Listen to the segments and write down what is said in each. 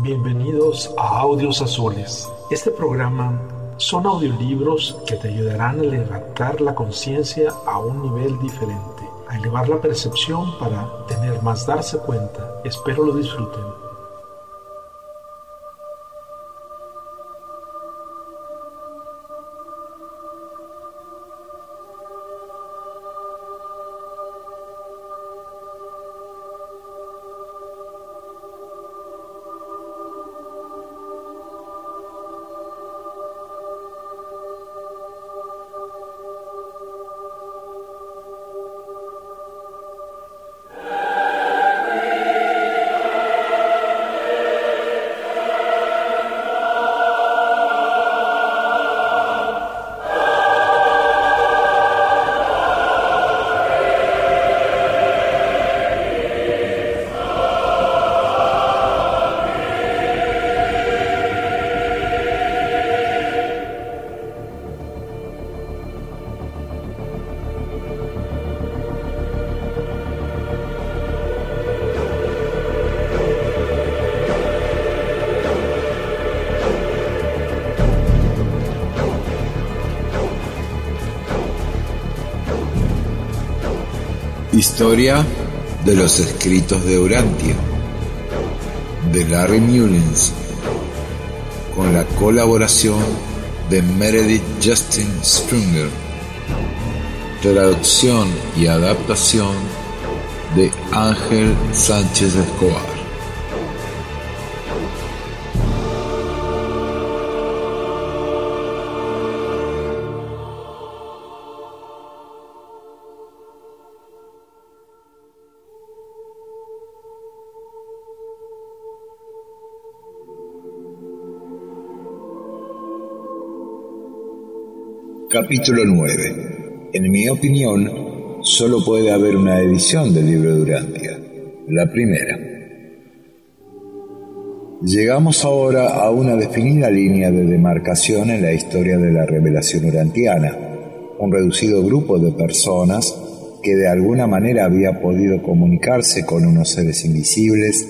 Bienvenidos a Audios Azules. Este programa son audiolibros que te ayudarán a levantar la conciencia a un nivel diferente, a elevar la percepción para tener más darse cuenta. Espero lo disfruten. Historia de los escritos de Urantia, de Larry Mullins, con la colaboración de Meredith Justin Sprunger, traducción y adaptación de Ángel Sánchez Escobar. Capítulo 9. En mi opinión, solo puede haber una edición del libro de Urantia, la primera. Llegamos ahora a una definida línea de demarcación en la historia de la revelación urantiana, un reducido grupo de personas que de alguna manera había podido comunicarse con unos seres invisibles,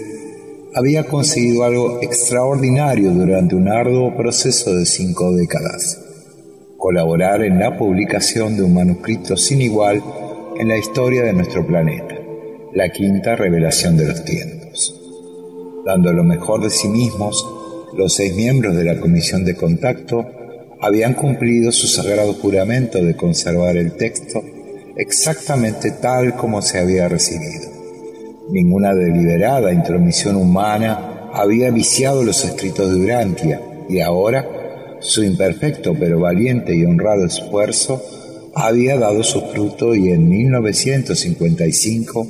había conseguido algo extraordinario durante un arduo proceso de cinco décadas colaborar en la publicación de un manuscrito sin igual en la historia de nuestro planeta, la quinta revelación de los tiempos. Dando lo mejor de sí mismos, los seis miembros de la comisión de contacto habían cumplido su sagrado juramento de conservar el texto exactamente tal como se había recibido. Ninguna deliberada intromisión humana había viciado los escritos de Urantia y ahora su imperfecto pero valiente y honrado esfuerzo había dado su fruto y en 1955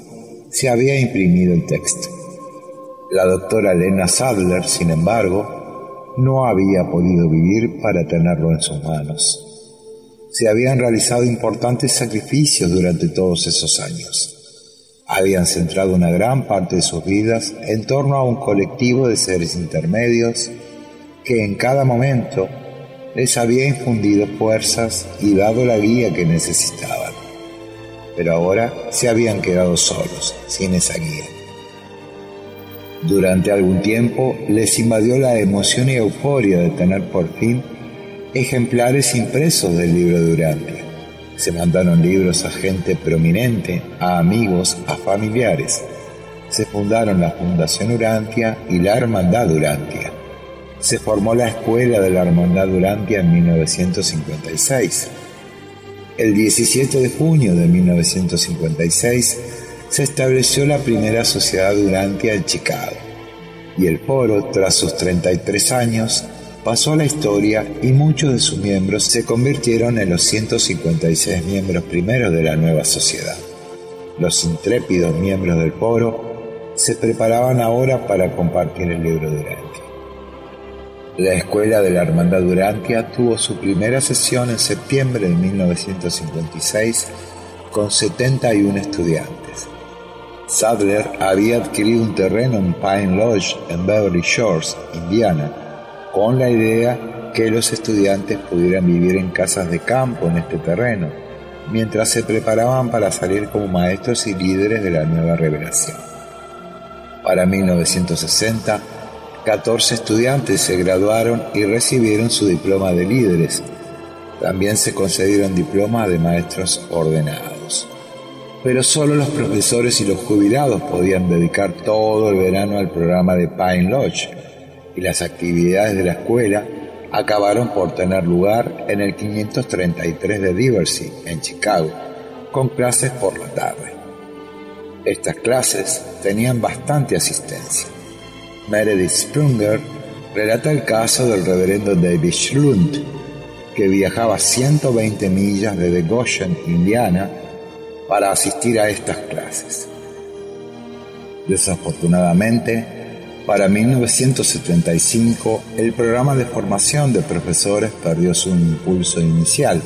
se había imprimido el texto. La doctora Elena Sadler, sin embargo, no había podido vivir para tenerlo en sus manos. Se habían realizado importantes sacrificios durante todos esos años. Habían centrado una gran parte de sus vidas en torno a un colectivo de seres intermedios que en cada momento les había infundido fuerzas y dado la guía que necesitaban. Pero ahora se habían quedado solos, sin esa guía. Durante algún tiempo les invadió la emoción y euforia de tener por fin ejemplares impresos del libro de Urantia. Se mandaron libros a gente prominente, a amigos, a familiares. Se fundaron la Fundación Urantia y la Hermandad Urantia se formó la Escuela de la Hermandad Durantia en 1956. El 17 de junio de 1956 se estableció la primera sociedad Durantia en Chicago y el foro, tras sus 33 años, pasó a la historia y muchos de sus miembros se convirtieron en los 156 miembros primeros de la nueva sociedad. Los intrépidos miembros del foro se preparaban ahora para compartir el libro de la Escuela de la Hermandad Durantia tuvo su primera sesión en septiembre de 1956 con 71 estudiantes. Sadler había adquirido un terreno en Pine Lodge en Beverly Shores, Indiana, con la idea que los estudiantes pudieran vivir en casas de campo en este terreno, mientras se preparaban para salir como maestros y líderes de la nueva revelación. Para 1960, 14 estudiantes se graduaron y recibieron su diploma de líderes. También se concedieron diplomas de maestros ordenados. Pero solo los profesores y los jubilados podían dedicar todo el verano al programa de Pine Lodge y las actividades de la escuela acabaron por tener lugar en el 533 de Diversey, en Chicago, con clases por la tarde. Estas clases tenían bastante asistencia. Meredith Sprunger relata el caso del reverendo David Schlund, que viajaba 120 millas desde Goshen, Indiana, para asistir a estas clases. Desafortunadamente, para 1975 el programa de formación de profesores perdió su impulso inicial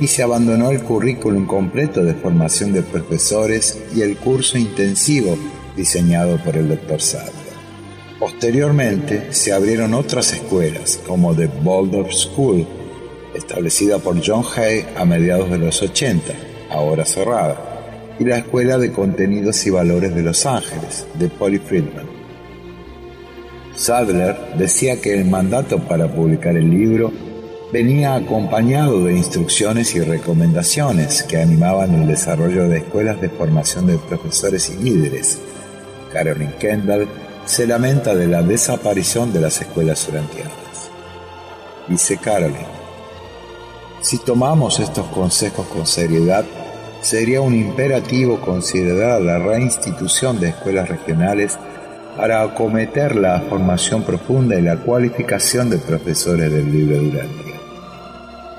y se abandonó el currículum completo de formación de profesores y el curso intensivo diseñado por el Dr. Sadler. Posteriormente se abrieron otras escuelas como The Waldorf School, establecida por John Hay a mediados de los 80, ahora cerrada, y la Escuela de Contenidos y Valores de Los Ángeles, de Polly Friedman. Sadler decía que el mandato para publicar el libro venía acompañado de instrucciones y recomendaciones que animaban el desarrollo de escuelas de formación de profesores y líderes. Carolyn Kendall se lamenta de la desaparición de las escuelas urantianas. Dice Carolyn, si tomamos estos consejos con seriedad, sería un imperativo considerar la reinstitución de escuelas regionales para acometer la formación profunda y la cualificación de profesores del libro Durantia.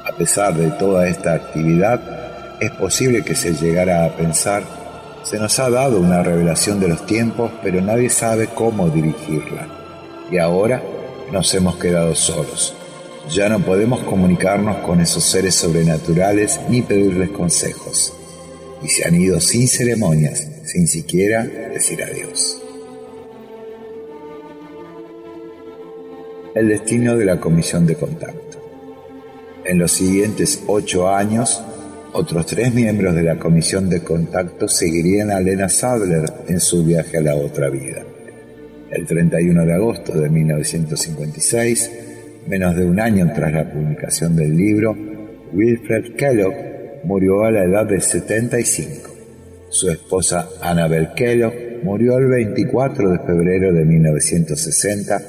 A pesar de toda esta actividad, es posible que se llegara a pensar, se nos ha dado una revelación de los tiempos, pero nadie sabe cómo dirigirla. Y ahora nos hemos quedado solos. Ya no podemos comunicarnos con esos seres sobrenaturales ni pedirles consejos. Y se han ido sin ceremonias, sin siquiera decir adiós. El destino de la comisión de contacto. En los siguientes ocho años, otros tres miembros de la comisión de contacto seguirían a Lena Sadler en su viaje a la otra vida. El 31 de agosto de 1956, menos de un año tras la publicación del libro, Wilfred Kellogg murió a la edad de 75. Su esposa Annabel Kellogg murió el 24 de febrero de 1960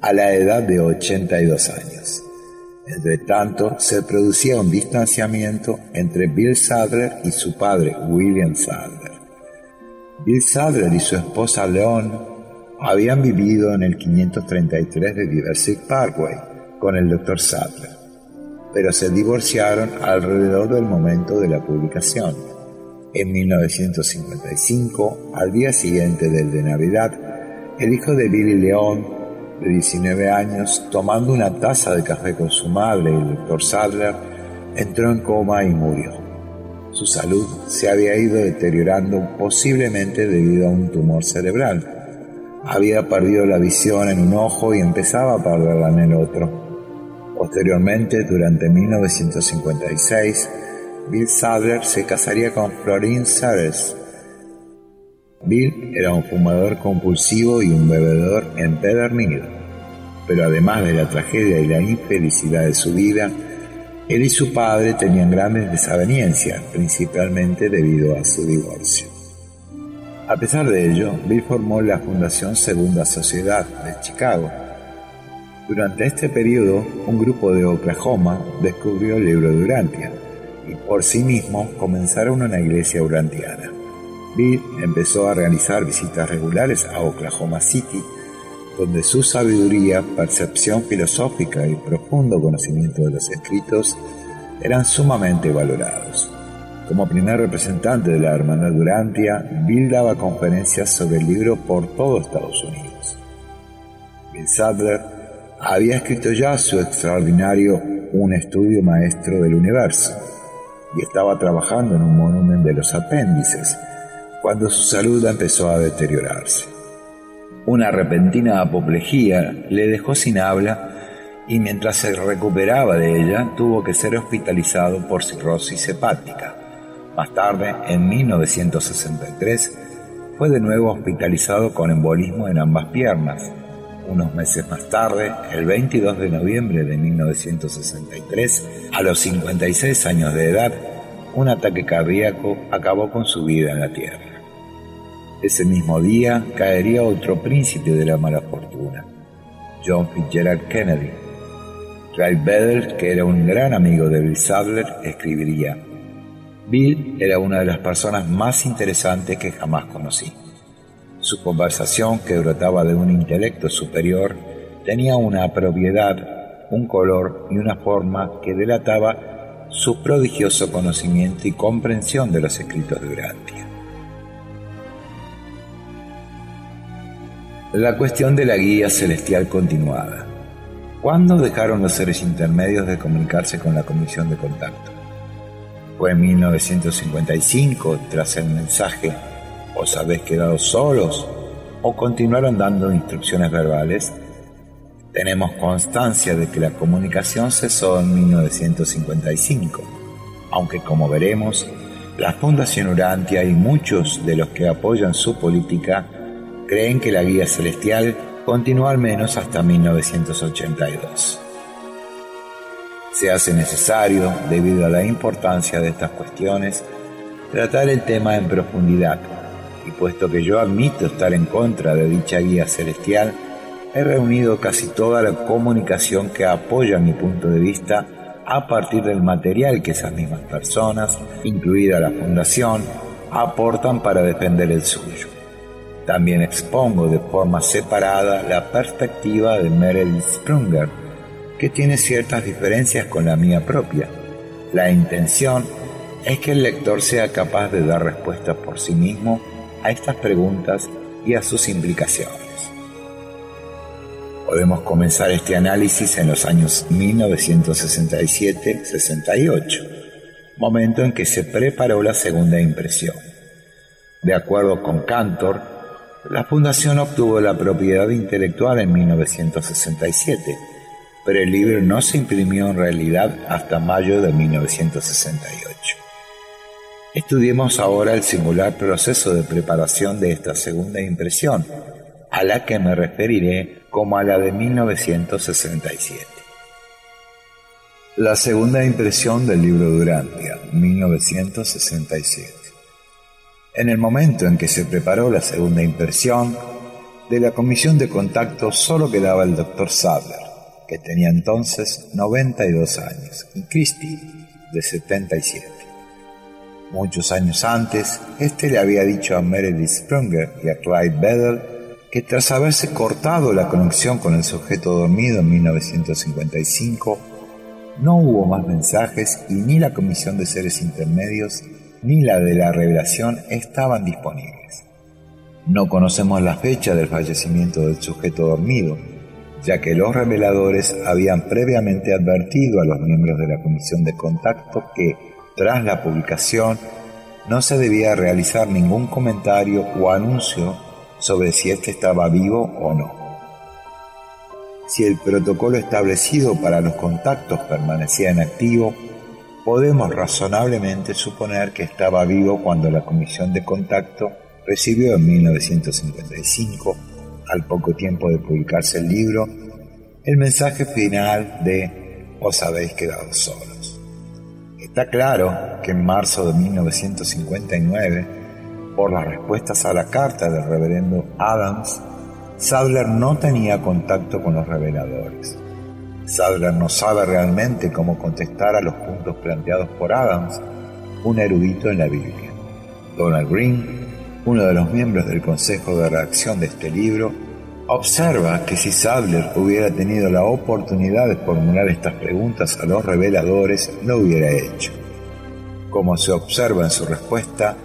a la edad de 82 años. Entre tanto, se producía un distanciamiento entre Bill Sadler y su padre, William Sadler. Bill Sadler y su esposa Leon habían vivido en el 533 de Diversity Parkway con el Dr. Sadler, pero se divorciaron alrededor del momento de la publicación. En 1955, al día siguiente del de Navidad, el hijo de Billy Leon de 19 años, tomando una taza de café con su madre, el doctor Sadler, entró en coma y murió. Su salud se había ido deteriorando posiblemente debido a un tumor cerebral. Había perdido la visión en un ojo y empezaba a perderla en el otro. Posteriormente, durante 1956, Bill Sadler se casaría con Florine Seres, Bill era un fumador compulsivo y un bebedor empedernido, pero además de la tragedia y la infelicidad de su vida, él y su padre tenían grandes desavenencias, principalmente debido a su divorcio. A pesar de ello, Bill formó la Fundación Segunda Sociedad de Chicago. Durante este periodo, un grupo de Oklahoma descubrió el libro de Urantia y por sí mismo comenzaron una iglesia urantiana. Bill empezó a realizar visitas regulares a Oklahoma City, donde su sabiduría, percepción filosófica y profundo conocimiento de los escritos eran sumamente valorados. Como primer representante de la Hermandad Durantia, Bill daba conferencias sobre el libro por todo Estados Unidos. Bill Sadler había escrito ya su extraordinario Un estudio maestro del universo y estaba trabajando en un volumen de los apéndices, cuando su salud empezó a deteriorarse. Una repentina apoplejía le dejó sin habla y mientras se recuperaba de ella tuvo que ser hospitalizado por cirrosis hepática. Más tarde, en 1963, fue de nuevo hospitalizado con embolismo en ambas piernas, Unos meses más tarde, el 22 de noviembre de 1963, a los 56 años de edad, un ataque cardíaco acabó con su vida en la Tierra. Ese mismo día caería otro príncipe de la mala fortuna, John Fitzgerald Kennedy. Ray Bedell, que era un gran amigo de Bill Sadler, escribiría, Bill era una de las personas más interesantes que jamás conocí. Su conversación, que brotaba de un intelecto superior, tenía una propiedad, un color y una forma que delataba su prodigioso conocimiento y comprensión de los escritos de Urantia. La cuestión de la guía celestial continuada. ¿Cuándo dejaron los seres intermedios de comunicarse con la comisión de contacto? ¿Fue en 1955 tras el mensaje ¿Os habéis quedado solos? ¿O continuaron dando instrucciones verbales? Tenemos constancia de que la comunicación cesó en 1955, aunque como veremos, la Fundación Urantia y muchos de los que apoyan su política creen que la guía celestial continuó al menos hasta 1982. Se hace necesario, debido a la importancia de estas cuestiones, tratar el tema en profundidad y puesto que yo admito estar en contra de dicha guía celestial, he reunido casi toda la comunicación que apoya mi punto de vista a partir del material que esas mismas personas, incluida la Fundación, aportan para defender el suyo. También expongo de forma separada la perspectiva de Meredith Sprunger, que tiene ciertas diferencias con la mía propia. La intención es que el lector sea capaz de dar respuestas por sí mismo a estas preguntas y a sus implicaciones. Podemos comenzar este análisis en los años 1967-68, momento en que se preparó la segunda impresión. De acuerdo con Cantor, la fundación obtuvo la propiedad intelectual en 1967, pero el libro no se imprimió en realidad hasta mayo de 1968. Estudiemos ahora el singular proceso de preparación de esta segunda impresión, a la que me referiré como a la de 1967. La segunda impresión del libro Durantia, 1967. En el momento en que se preparó la segunda impresión, de la comisión de contacto solo quedaba el doctor Sadler, que tenía entonces 92 años, y Christie, de 77. Muchos años antes, este le había dicho a Meredith Sprunger y a Clyde Bedell que tras haberse cortado la conexión con el sujeto dormido en 1955, no hubo más mensajes y ni la Comisión de Seres Intermedios ni la de la revelación estaban disponibles. No conocemos la fecha del fallecimiento del sujeto dormido, ya que los reveladores habían previamente advertido a los miembros de la Comisión de Contacto que tras la publicación, no se debía realizar ningún comentario o anuncio sobre si éste estaba vivo o no. Si el protocolo establecido para los contactos permanecía en activo, podemos razonablemente suponer que estaba vivo cuando la comisión de contacto recibió en 1955, al poco tiempo de publicarse el libro, el mensaje final de os habéis quedado solos. Está claro que en marzo de 1959, por las respuestas a la carta del reverendo Adams, Sadler no tenía contacto con los reveladores. Sadler no sabe realmente cómo contestar a los puntos planteados por Adams, un erudito en la Biblia. Donald Green, uno de los miembros del consejo de redacción de este libro, observa que si Sadler hubiera tenido la oportunidad de formular estas preguntas a los reveladores, lo hubiera hecho. Como se observa en su respuesta,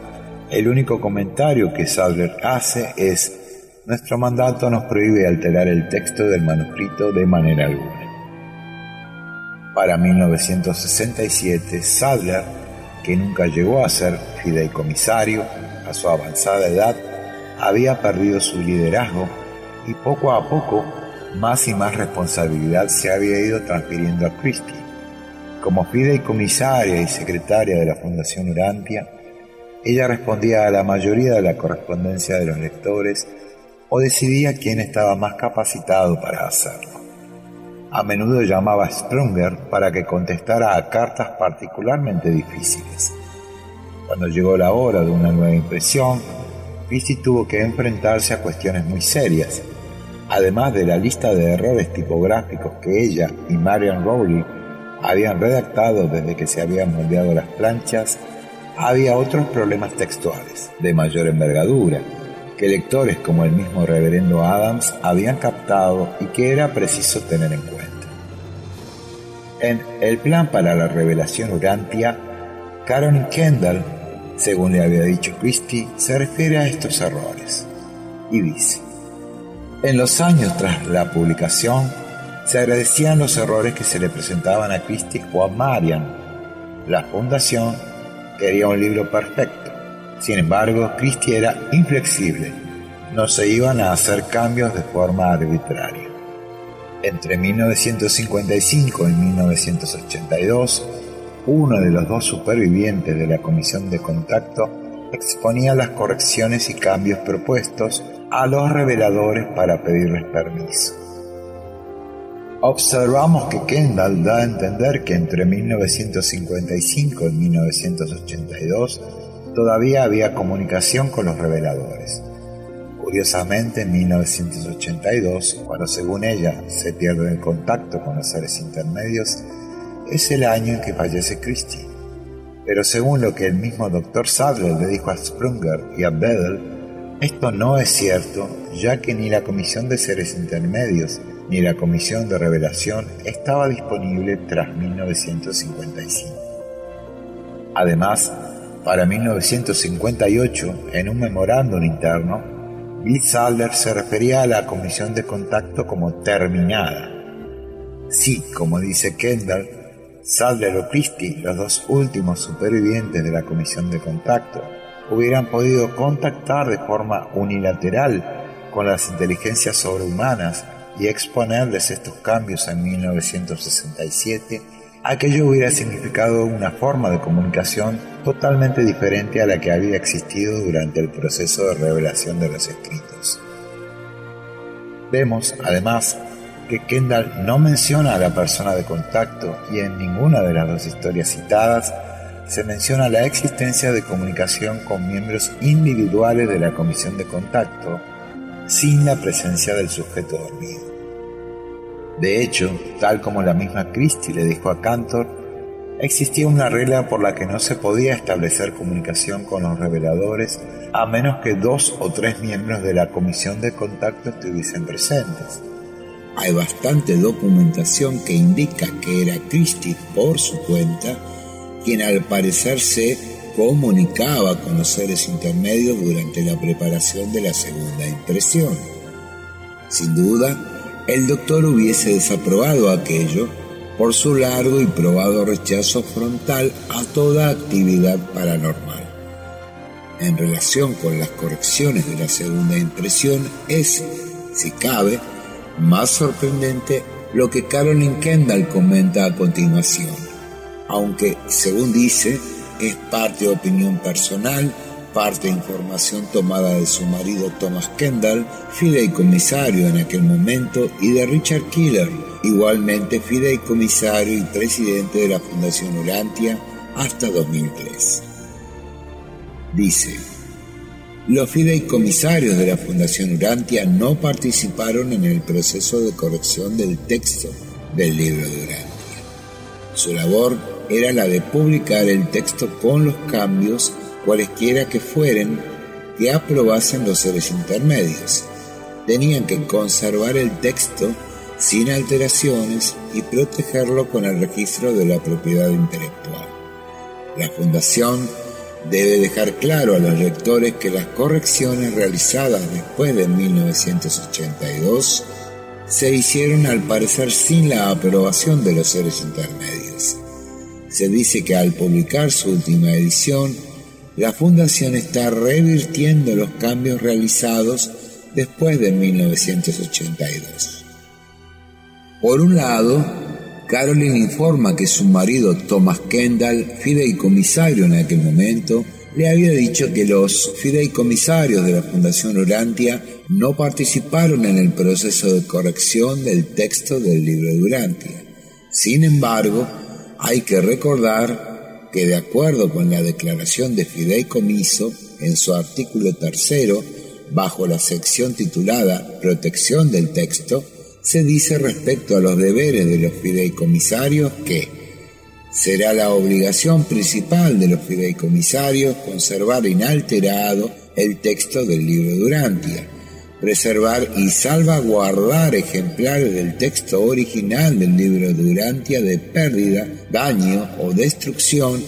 el único comentario que Sadler hace es, nuestro mandato nos prohíbe alterar el texto del manuscrito de manera alguna. Para 1967, Sadler, que nunca llegó a ser fideicomisario a su avanzada edad, había perdido su liderazgo y poco a poco más y más responsabilidad se había ido transfiriendo a Christie. Como fideicomisaria y secretaria de la Fundación Urantia, ella respondía a la mayoría de la correspondencia de los lectores o decidía quién estaba más capacitado para hacerlo. A menudo llamaba a Sprunger para que contestara a cartas particularmente difíciles. Cuando llegó la hora de una nueva impresión, Christie tuvo que enfrentarse a cuestiones muy serias, además de la lista de errores tipográficos que ella y Marian Rowley habían redactado desde que se habían moldeado las planchas, había otros problemas textuales de mayor envergadura que lectores como el mismo reverendo Adams habían captado y que era preciso tener en cuenta. En El plan para la revelación Urantia, Caroline Kendall, según le había dicho Christie, se refiere a estos errores y dice, en los años tras la publicación, se agradecían los errores que se le presentaban a Christie o a Marian. La fundación quería un libro perfecto. Sin embargo, Christie era inflexible. No se iban a hacer cambios de forma arbitraria. Entre 1955 y 1982, uno de los dos supervivientes de la comisión de contacto exponía las correcciones y cambios propuestos a los reveladores para pedirles permiso. Observamos que Kendall da a entender que entre 1955 y 1982 todavía había comunicación con los reveladores. Curiosamente, en 1982, cuando según ella se pierde el contacto con los seres intermedios, es el año en que fallece Christie. Pero según lo que el mismo Dr. Sadler le dijo a Sprunger y a Bedell, esto no es cierto, ya que ni la Comisión de Seres Intermedios ni la Comisión de Revelación estaba disponible tras 1955. Además, para 1958, en un memorándum interno, Bill Sadler se refería a la comisión de contacto como terminada. Sí, como dice Kendall, Sadler o Christie, los dos últimos supervivientes de la comisión de contacto, hubieran podido contactar de forma unilateral con las inteligencias sobrehumanas y exponerles estos cambios en 1967, aquello hubiera significado una forma de comunicación totalmente diferente a la que había existido durante el proceso de revelación de los escritos. Vemos, además, que Kendall no menciona a la persona de contacto y en ninguna de las dos historias citadas se menciona la existencia de comunicación con miembros individuales de la comisión de contacto sin la presencia del sujeto dormido. De hecho, tal como la misma Christie le dijo a Cantor, existía una regla por la que no se podía establecer comunicación con los reveladores a menos que dos o tres miembros de la comisión de contacto estuviesen presentes. Hay bastante documentación que indica que era Christie por su cuenta quien al parecer se comunicaba con los seres intermedios durante la preparación de la segunda impresión. Sin duda, el doctor hubiese desaprobado aquello por su largo y probado rechazo frontal a toda actividad paranormal. En relación con las correcciones de la segunda impresión es, si cabe, más sorprendente lo que Carolyn Kendall comenta a continuación, aunque, según dice, es parte de opinión personal, parte información tomada de su marido Thomas Kendall, fideicomisario en aquel momento, y de Richard Killer, igualmente fideicomisario y presidente de la Fundación Urantia hasta 2003. Dice, los fideicomisarios de la Fundación Urantia no participaron en el proceso de corrección del texto del libro de Urantia. Su labor era la de publicar el texto con los cambios, cualesquiera que fueren, que aprobasen los seres intermedios. Tenían que conservar el texto sin alteraciones y protegerlo con el registro de la propiedad intelectual. La Fundación debe dejar claro a los lectores que las correcciones realizadas después de 1982 se hicieron al parecer sin la aprobación de los seres intermedios. Se dice que al publicar su última edición, la Fundación está revirtiendo los cambios realizados después de 1982. Por un lado, Carolyn informa que su marido Thomas Kendall, fideicomisario en aquel momento, le había dicho que los fideicomisarios de la Fundación Urantia no participaron en el proceso de corrección del texto del libro de Urantia. Sin embargo, hay que recordar que de acuerdo con la declaración de fideicomiso, en su artículo tercero, bajo la sección titulada Protección del texto, se dice respecto a los deberes de los fideicomisarios que será la obligación principal de los fideicomisarios conservar inalterado el texto del libro Durantia, preservar y salvaguardar ejemplares del texto original del libro Durantia de pérdida, daño o destrucción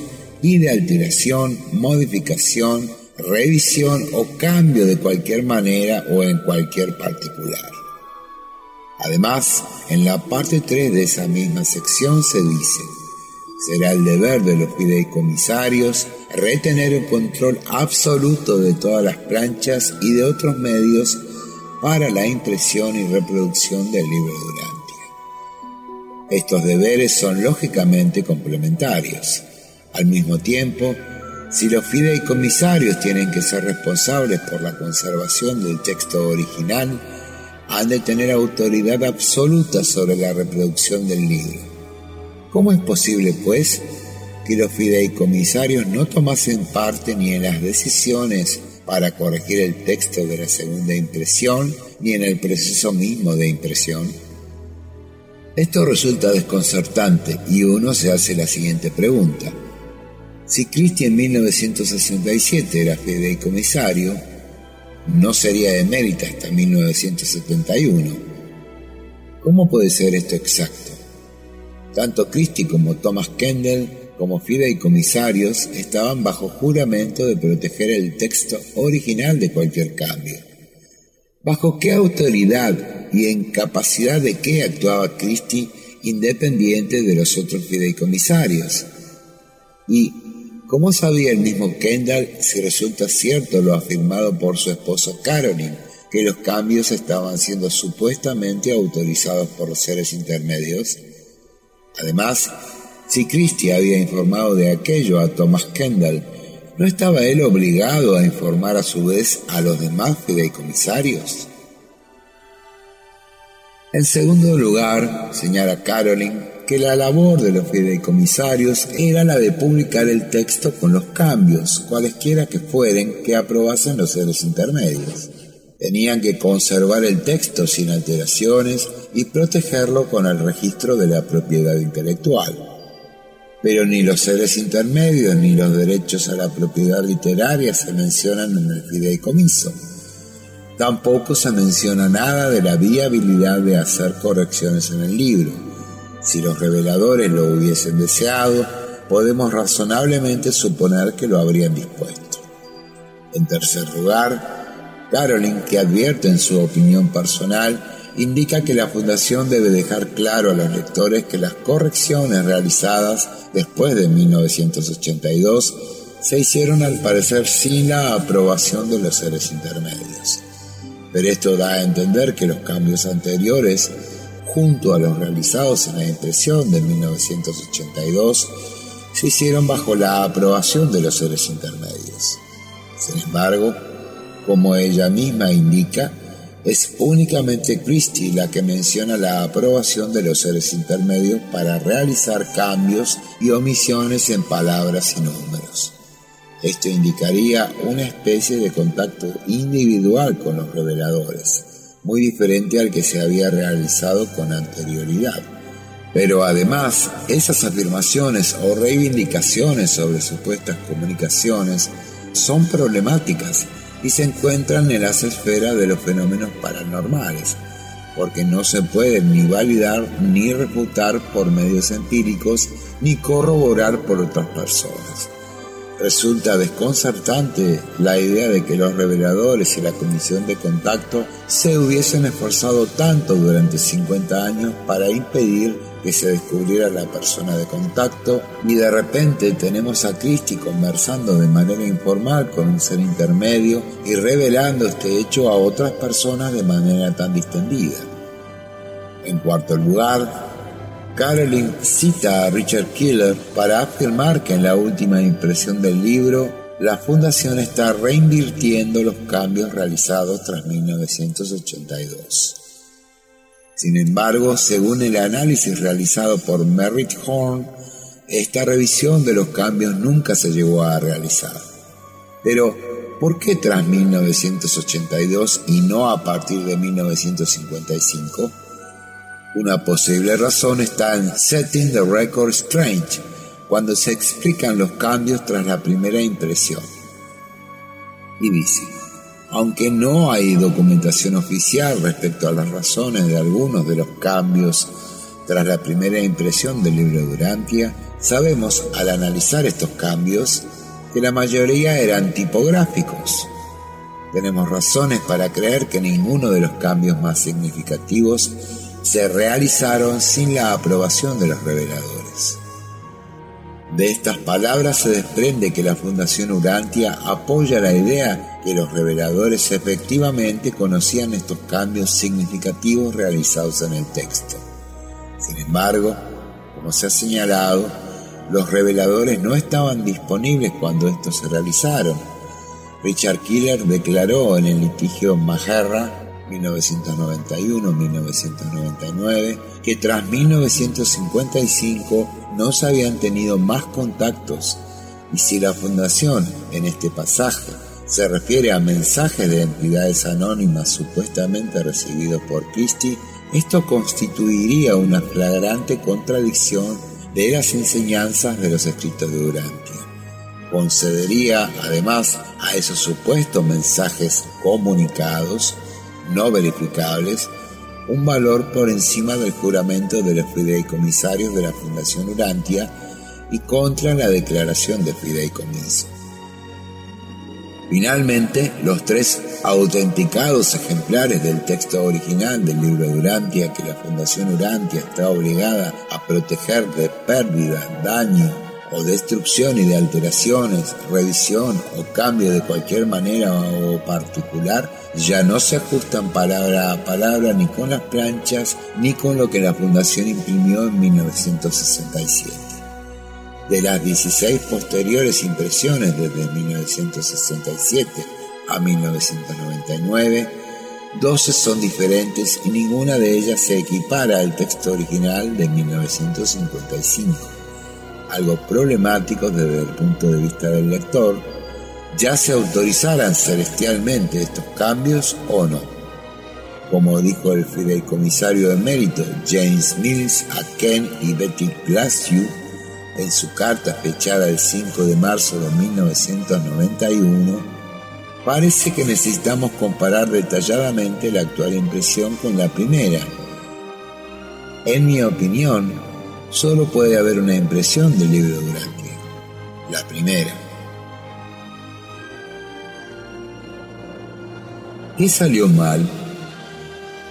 y de alteración, modificación, revisión o cambio de cualquier manera o en cualquier particular. Además, en la parte 3 de esa misma sección se dice, será el deber de los fideicomisarios retener el control absoluto de todas las planchas y de otros medios para la impresión y reproducción del libro Durantia. Estos deberes son lógicamente complementarios. Al mismo tiempo, si los fideicomisarios tienen que ser responsables por la conservación del texto original, han de tener autoridad absoluta sobre la reproducción del libro. ¿Cómo es posible, pues, que los fideicomisarios no tomasen parte ni en las decisiones para corregir el texto de la segunda impresión, ni en el proceso mismo de impresión? Esto resulta desconcertante y uno se hace la siguiente pregunta. Si Cristi en 1967 era fideicomisario, no sería emérita hasta 1971. ¿Cómo puede ser esto exacto? Tanto Christie como Thomas Kendall, como fideicomisarios, estaban bajo juramento de proteger el texto original de cualquier cambio. ¿Bajo qué autoridad y en capacidad de qué actuaba Christie independiente de los otros fideicomisarios? ¿Y ¿Cómo sabía el mismo Kendall si resulta cierto lo afirmado por su esposa Caroline, que los cambios estaban siendo supuestamente autorizados por los seres intermedios? Además, si Christie había informado de aquello a Thomas Kendall, ¿no estaba él obligado a informar a su vez a los demás fideicomisarios? En segundo lugar, señala Caroline, que la labor de los fideicomisarios era la de publicar el texto con los cambios, cualesquiera que fueren, que aprobasen los seres intermedios. Tenían que conservar el texto sin alteraciones y protegerlo con el registro de la propiedad intelectual. Pero ni los seres intermedios ni los derechos a la propiedad literaria se mencionan en el fideicomiso. Tampoco se menciona nada de la viabilidad de hacer correcciones en el libro si los reveladores lo hubiesen deseado, podemos razonablemente suponer que lo habrían dispuesto. En tercer lugar, Caroline, que advierte en su opinión personal, indica que la Fundación debe dejar claro a los lectores que las correcciones realizadas después de 1982 se hicieron al parecer sin la aprobación de los seres intermedios. Pero esto da a entender que los cambios anteriores junto a los realizados en la impresión de 1982, se hicieron bajo la aprobación de los seres intermedios. Sin embargo, como ella misma indica, es únicamente Christie la que menciona la aprobación de los seres intermedios para realizar cambios y omisiones en palabras y números. Esto indicaría una especie de contacto individual con los reveladores muy diferente al que se había realizado con anterioridad. Pero además, esas afirmaciones o reivindicaciones sobre supuestas comunicaciones son problemáticas y se encuentran en las esferas de los fenómenos paranormales, porque no se pueden ni validar ni refutar por medios empíricos ni corroborar por otras personas. Resulta desconcertante la idea de que los reveladores y la comisión de contacto se hubiesen esforzado tanto durante 50 años para impedir que se descubriera la persona de contacto y de repente tenemos a Christie conversando de manera informal con un ser intermedio y revelando este hecho a otras personas de manera tan distendida. En cuarto lugar, Caroline cita a Richard Killer para afirmar que en la última impresión del libro la Fundación está reinvirtiendo los cambios realizados tras 1982. Sin embargo, según el análisis realizado por Merritt Horn, esta revisión de los cambios nunca se llegó a realizar. Pero, ¿por qué tras 1982 y no a partir de 1955? Una posible razón está en Setting the Record Strange, cuando se explican los cambios tras la primera impresión. Y dice, aunque no hay documentación oficial respecto a las razones de algunos de los cambios tras la primera impresión del libro de Durantia, sabemos al analizar estos cambios que la mayoría eran tipográficos. Tenemos razones para creer que ninguno de los cambios más significativos se realizaron sin la aprobación de los reveladores. De estas palabras se desprende que la Fundación Urantia apoya la idea que los reveladores efectivamente conocían estos cambios significativos realizados en el texto. Sin embargo, como se ha señalado, los reveladores no estaban disponibles cuando estos se realizaron. Richard Killer declaró en el litigio Majerra 1991-1999 que tras 1955 no se habían tenido más contactos y si la fundación en este pasaje se refiere a mensajes de entidades anónimas supuestamente recibidos por Christie, esto constituiría una flagrante contradicción de las enseñanzas de los escritos de Durantia. Concedería además a esos supuestos mensajes comunicados no verificables un valor por encima del juramento de los fideicomisarios de la Fundación Urantia y contra la declaración de fideicomiso. Finalmente, los tres autenticados ejemplares del texto original del libro de Urantia que la Fundación Urantia está obligada a proteger de pérdida, daño o destrucción y de alteraciones, revisión o cambio de cualquier manera o particular, ya no se ajustan palabra a palabra ni con las planchas ni con lo que la Fundación imprimió en 1967. De las 16 posteriores impresiones desde 1967 a 1999, 12 son diferentes y ninguna de ellas se equipara al texto original de 1955 algo problemático desde el punto de vista del lector, ya se autorizaran celestialmente estos cambios o no. Como dijo el fideicomisario de mérito James Mills a Ken y Betty Glasgow en su carta fechada el 5 de marzo de 1991, parece que necesitamos comparar detalladamente la actual impresión con la primera. En mi opinión, solo puede haber una impresión del libro Durante, la primera. ¿Qué salió mal?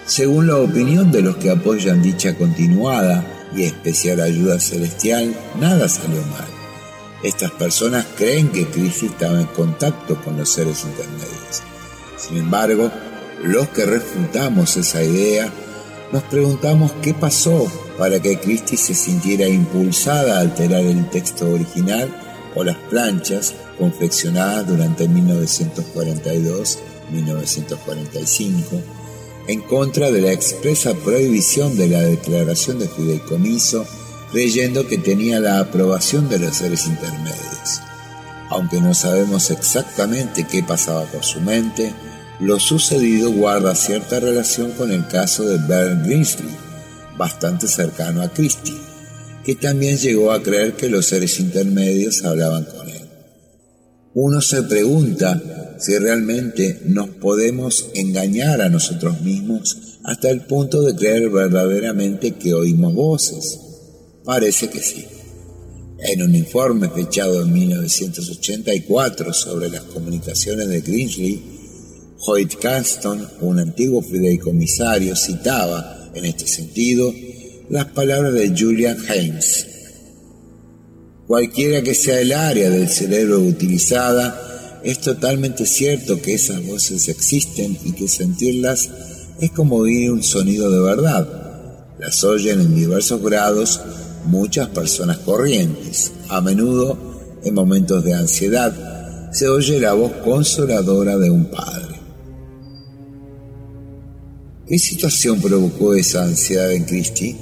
Según la opinión de los que apoyan dicha continuada y especial ayuda celestial, nada salió mal. Estas personas creen que Cristo estaba en contacto con los seres intermedios. Sin embargo, los que refutamos esa idea, nos preguntamos qué pasó para que Christie se sintiera impulsada a alterar el texto original o las planchas confeccionadas durante 1942-1945 en contra de la expresa prohibición de la declaración de fideicomiso, creyendo que tenía la aprobación de los seres intermedios. Aunque no sabemos exactamente qué pasaba por su mente, lo sucedido guarda cierta relación con el caso de Bert Greensley, bastante cercano a Christie, que también llegó a creer que los seres intermedios hablaban con él. Uno se pregunta si realmente nos podemos engañar a nosotros mismos hasta el punto de creer verdaderamente que oímos voces. Parece que sí. En un informe fechado en 1984 sobre las comunicaciones de Grinsley, Hoyt Caston, un antiguo fideicomisario, citaba en este sentido las palabras de Julian Haynes. Cualquiera que sea el área del cerebro utilizada, es totalmente cierto que esas voces existen y que sentirlas es como oír un sonido de verdad. Las oyen en diversos grados muchas personas corrientes, a menudo en momentos de ansiedad, se oye la voz consoladora de un padre. ¿Qué situación provocó esa ansiedad en Christie?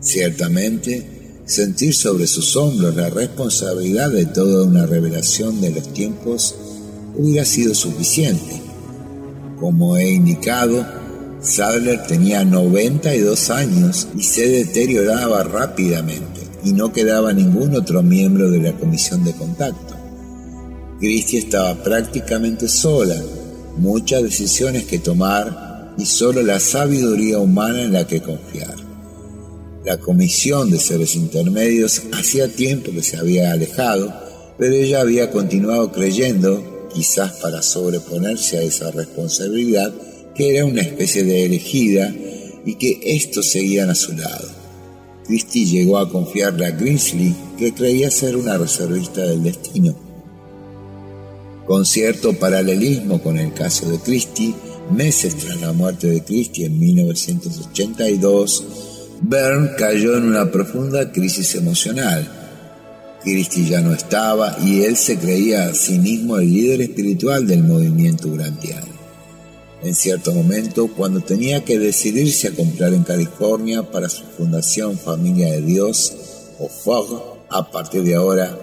Ciertamente, sentir sobre sus hombros la responsabilidad de toda una revelación de los tiempos hubiera sido suficiente. Como he indicado, Sadler tenía 92 años y se deterioraba rápidamente y no quedaba ningún otro miembro de la comisión de contacto. Christie estaba prácticamente sola, muchas decisiones que tomar y solo la sabiduría humana en la que confiar. La comisión de seres intermedios hacía tiempo que se había alejado, pero ella había continuado creyendo, quizás para sobreponerse a esa responsabilidad, que era una especie de elegida y que estos seguían a su lado. Christie llegó a confiarle a Grinsley que creía ser una reservista del destino. Con cierto paralelismo con el caso de Christie, meses tras la muerte de Christie en 1982, Bern cayó en una profunda crisis emocional. Christie ya no estaba y él se creía a sí mismo el líder espiritual del movimiento grantiano. En cierto momento, cuando tenía que decidirse a comprar en California para su fundación Familia de Dios, o FOG, a partir de ahora,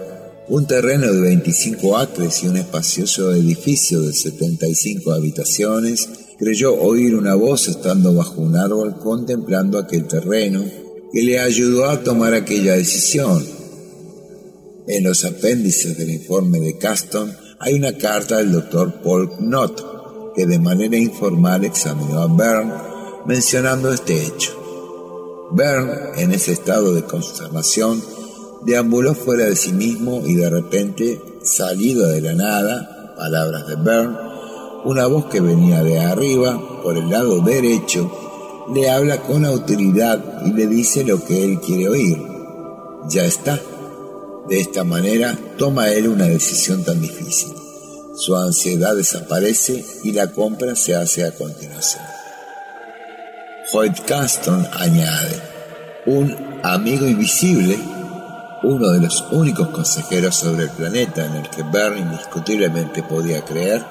un terreno de 25 acres y un espacioso edificio de 75 habitaciones, creyó oír una voz estando bajo un árbol contemplando aquel terreno que le ayudó a tomar aquella decisión. En los apéndices del informe de Caston hay una carta del doctor Paul Knott que de manera informal examinó a Bern mencionando este hecho. Bern, en ese estado de consternación, deambuló fuera de sí mismo y de repente, salido de la nada, palabras de Bern, una voz que venía de arriba, por el lado derecho, le habla con autoridad y le dice lo que él quiere oír. Ya está. De esta manera toma él una decisión tan difícil. Su ansiedad desaparece y la compra se hace a continuación. Hoyt Caston añade, un amigo invisible, uno de los únicos consejeros sobre el planeta en el que Bern indiscutiblemente podía creer,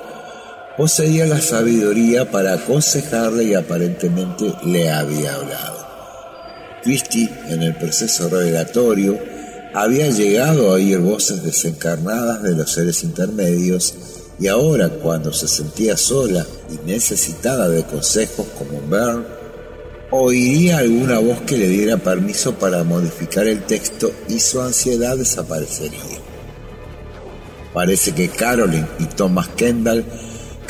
poseía la sabiduría para aconsejarle y aparentemente le había hablado. Christie, en el proceso revelatorio, había llegado a oír voces desencarnadas de los seres intermedios y ahora cuando se sentía sola y necesitada de consejos como Bern, oiría alguna voz que le diera permiso para modificar el texto y su ansiedad desaparecería. Parece que Carolyn y Thomas Kendall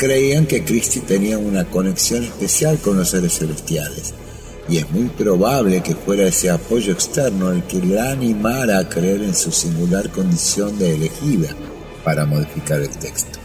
creían que Christie tenía una conexión especial con los seres celestiales, y es muy probable que fuera ese apoyo externo el que la animara a creer en su singular condición de elegida para modificar el texto.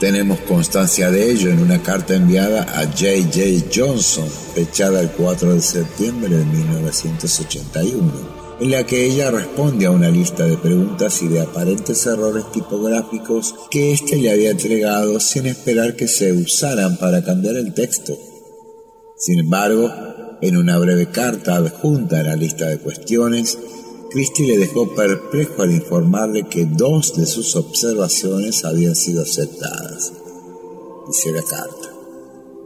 Tenemos constancia de ello en una carta enviada a J.J. Johnson, fechada el 4 de septiembre de 1981 en la que ella responde a una lista de preguntas y de aparentes errores tipográficos que éste le había entregado sin esperar que se usaran para cambiar el texto. Sin embargo, en una breve carta adjunta a la lista de cuestiones, Christie le dejó perplejo al informarle que dos de sus observaciones habían sido aceptadas. Dice la carta.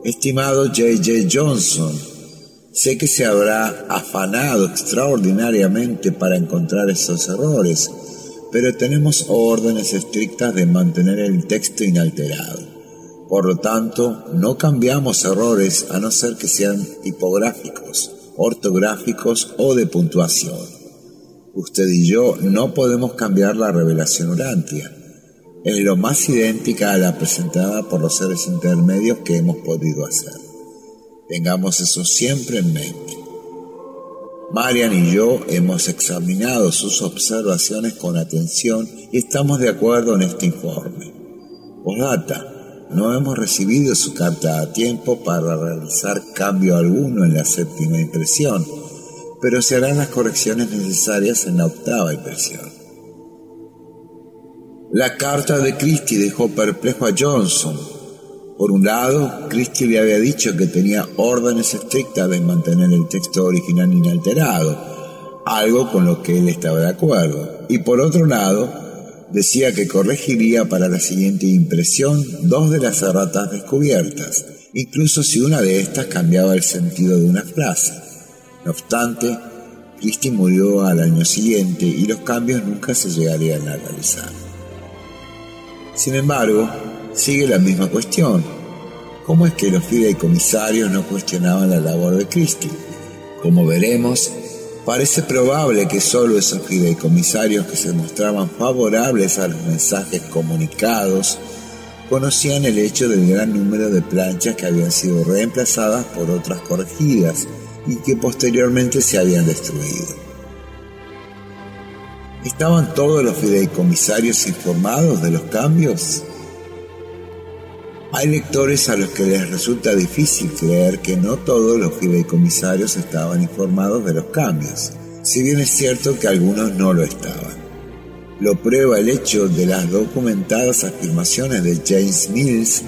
Estimado J.J. Johnson, Sé que se habrá afanado extraordinariamente para encontrar esos errores, pero tenemos órdenes estrictas de mantener el texto inalterado. Por lo tanto, no cambiamos errores a no ser que sean tipográficos, ortográficos o de puntuación. Usted y yo no podemos cambiar la revelación urantia. Es lo más idéntica a la presentada por los seres intermedios que hemos podido hacer. Tengamos eso siempre en mente. Marian y yo hemos examinado sus observaciones con atención y estamos de acuerdo en este informe. Postdata, no hemos recibido su carta a tiempo para realizar cambio alguno en la séptima impresión, pero se harán las correcciones necesarias en la octava impresión. La carta de Christie dejó perplejo a Johnson, por un lado, Christie le había dicho que tenía órdenes estrictas de mantener el texto original inalterado, algo con lo que él estaba de acuerdo. Y por otro lado, decía que corregiría para la siguiente impresión dos de las erratas descubiertas, incluso si una de estas cambiaba el sentido de una frase. No obstante, Christie murió al año siguiente y los cambios nunca se llegarían a realizar. Sin embargo, sigue la misma cuestión. ¿Cómo es que los fideicomisarios no cuestionaban la labor de Christie? Como veremos, parece probable que solo esos fideicomisarios que se mostraban favorables a los mensajes comunicados conocían el hecho del gran número de planchas que habían sido reemplazadas por otras corregidas y que posteriormente se habían destruido. ¿Estaban todos los fideicomisarios informados de los cambios? Hay lectores a los que les resulta difícil creer que no todos los fideicomisarios estaban informados de los cambios, si bien es cierto que algunos no lo estaban. Lo prueba el hecho de las documentadas afirmaciones de James Mills,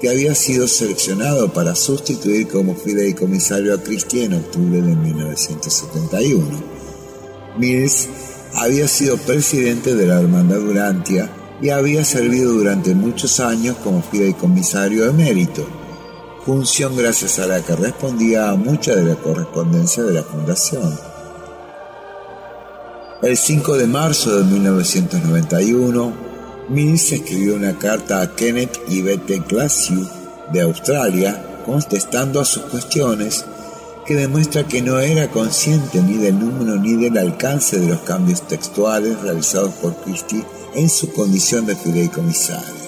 que había sido seleccionado para sustituir como fideicomisario a Christie en octubre de 1971. Mills había sido presidente de la Hermandad Durantia y había servido durante muchos años como fideicomisario emérito, función gracias a la que respondía a mucha de la correspondencia de la fundación. El 5 de marzo de 1991, Mills escribió una carta a Kenneth y Bette Glassiu de Australia contestando a sus cuestiones que demuestra que no era consciente ni del número ni del alcance de los cambios textuales realizados por Christie en su condición de fideicomisario.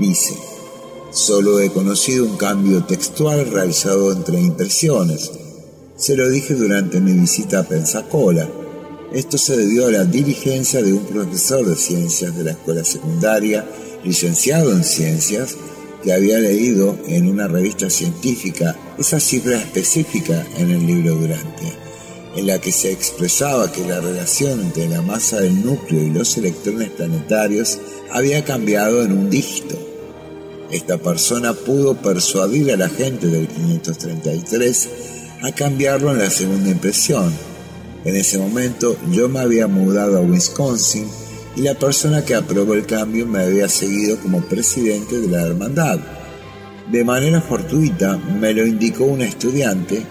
Dice, solo he conocido un cambio textual realizado entre impresiones, se lo dije durante mi visita a Pensacola. Esto se debió a la diligencia de un profesor de ciencias de la escuela secundaria, licenciado en ciencias, que había leído en una revista científica esa cifra específica en el libro Durante, en la que se expresaba que la relación entre la masa del núcleo y los electrones planetarios había cambiado en un dígito. Esta persona pudo persuadir a la gente del 533 a cambiarlo en la segunda impresión. En ese momento yo me había mudado a Wisconsin y la persona que aprobó el cambio me había seguido como presidente de la hermandad. De manera fortuita me lo indicó una estudiante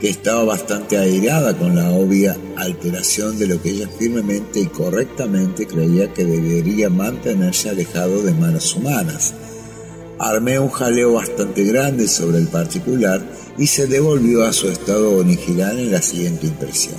que estaba bastante airada con la obvia alteración de lo que ella firmemente y correctamente creía que debería mantenerse alejado de manos humanas. Armé un jaleo bastante grande sobre el particular y se devolvió a su estado original en la siguiente impresión.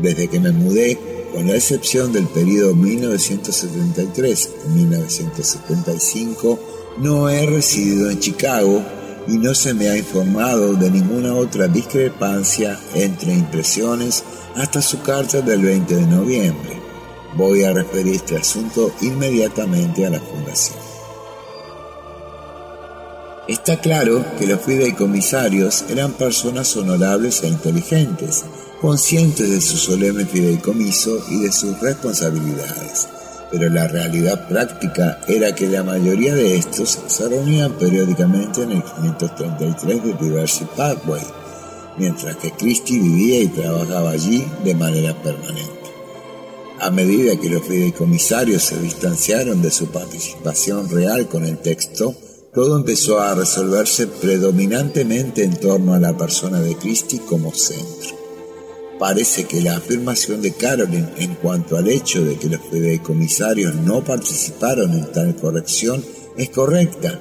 Desde que me mudé, con la excepción del periodo 1973-1975, no he residido en Chicago y no se me ha informado de ninguna otra discrepancia entre impresiones hasta su carta del 20 de noviembre. Voy a referir este asunto inmediatamente a la Fundación. Está claro que los fideicomisarios eran personas honorables e inteligentes, conscientes de su solemne fideicomiso y de sus responsabilidades, pero la realidad práctica era que la mayoría de estos se reunían periódicamente en el 533 de Diversity Parkway, mientras que Christie vivía y trabajaba allí de manera permanente. A medida que los fideicomisarios se distanciaron de su participación real con el texto, todo empezó a resolverse predominantemente en torno a la persona de Christie como centro. Parece que la afirmación de Carolyn en cuanto al hecho de que los fideicomisarios no participaron en tal corrección es correcta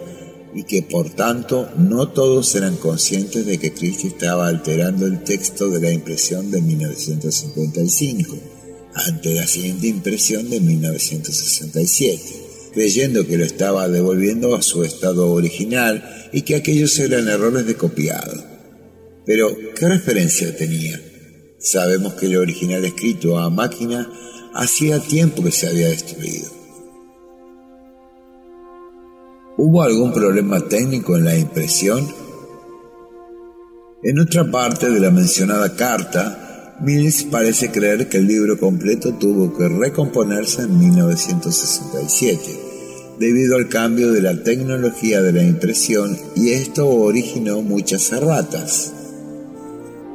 y que por tanto no todos eran conscientes de que Christie estaba alterando el texto de la impresión de 1955 ante la siguiente impresión de 1967 creyendo que lo estaba devolviendo a su estado original y que aquellos eran errores de copiado. Pero, ¿qué referencia tenía? Sabemos que el original escrito a máquina hacía tiempo que se había destruido. ¿Hubo algún problema técnico en la impresión? En otra parte de la mencionada carta, Mills parece creer que el libro completo tuvo que recomponerse en 1967 debido al cambio de la tecnología de la impresión y esto originó muchas erratas.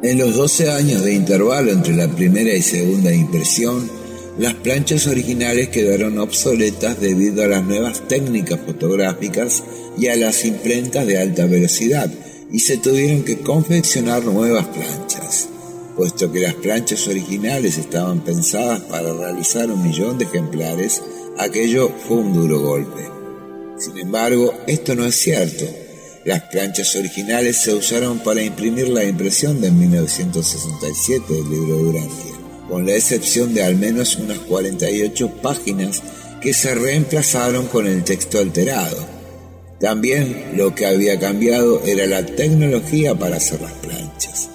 En los 12 años de intervalo entre la primera y segunda impresión, las planchas originales quedaron obsoletas debido a las nuevas técnicas fotográficas y a las imprentas de alta velocidad, y se tuvieron que confeccionar nuevas planchas. Puesto que las planchas originales estaban pensadas para realizar un millón de ejemplares, aquello fue un duro golpe. Sin embargo, esto no es cierto. Las planchas originales se usaron para imprimir la impresión de 1967 del libro Durantia con la excepción de al menos unas 48 páginas que se reemplazaron con el texto alterado. También lo que había cambiado era la tecnología para hacer las planchas.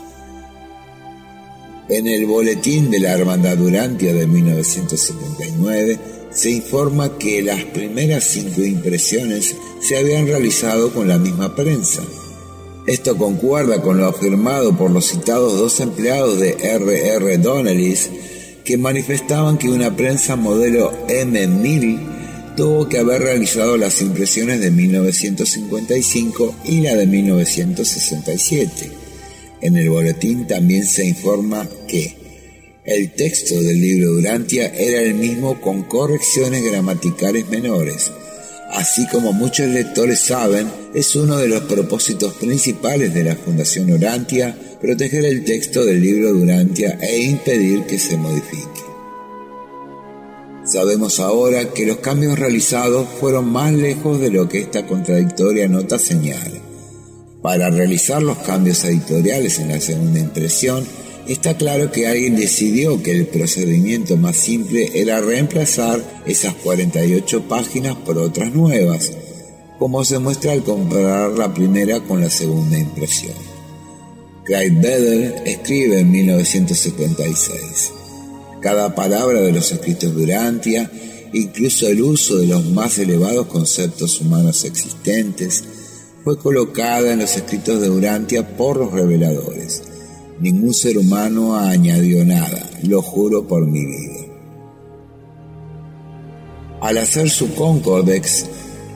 En el boletín de la Hermandad Durantia de 1979 se informa que las primeras cinco impresiones se habían realizado con la misma prensa esto concuerda con lo afirmado por los citados dos empleados de R.R. Donnellys que manifestaban que una prensa modelo M1000 tuvo que haber realizado las impresiones de 1955 y la de 1967. En el boletín también se informa que el texto del libro Durantia era el mismo con correcciones gramaticales menores, Así como muchos lectores saben, es uno de los propósitos principales de la Fundación Orantia proteger el texto del libro Durantia e impedir que se modifique. Sabemos ahora que los cambios realizados fueron más lejos de lo que esta contradictoria nota señala. Para realizar los cambios editoriales en la segunda impresión, Está claro que alguien decidió que el procedimiento más simple era reemplazar esas 48 páginas por otras nuevas, como se muestra al comparar la primera con la segunda impresión. Clyde Bedell escribe en 1976. Cada palabra de los escritos de Urantia, incluso el uso de los más elevados conceptos humanos existentes, fue colocada en los escritos de Urantia por los reveladores Ningún ser humano añadió nada, lo juro por mi vida. Al hacer su Concordex,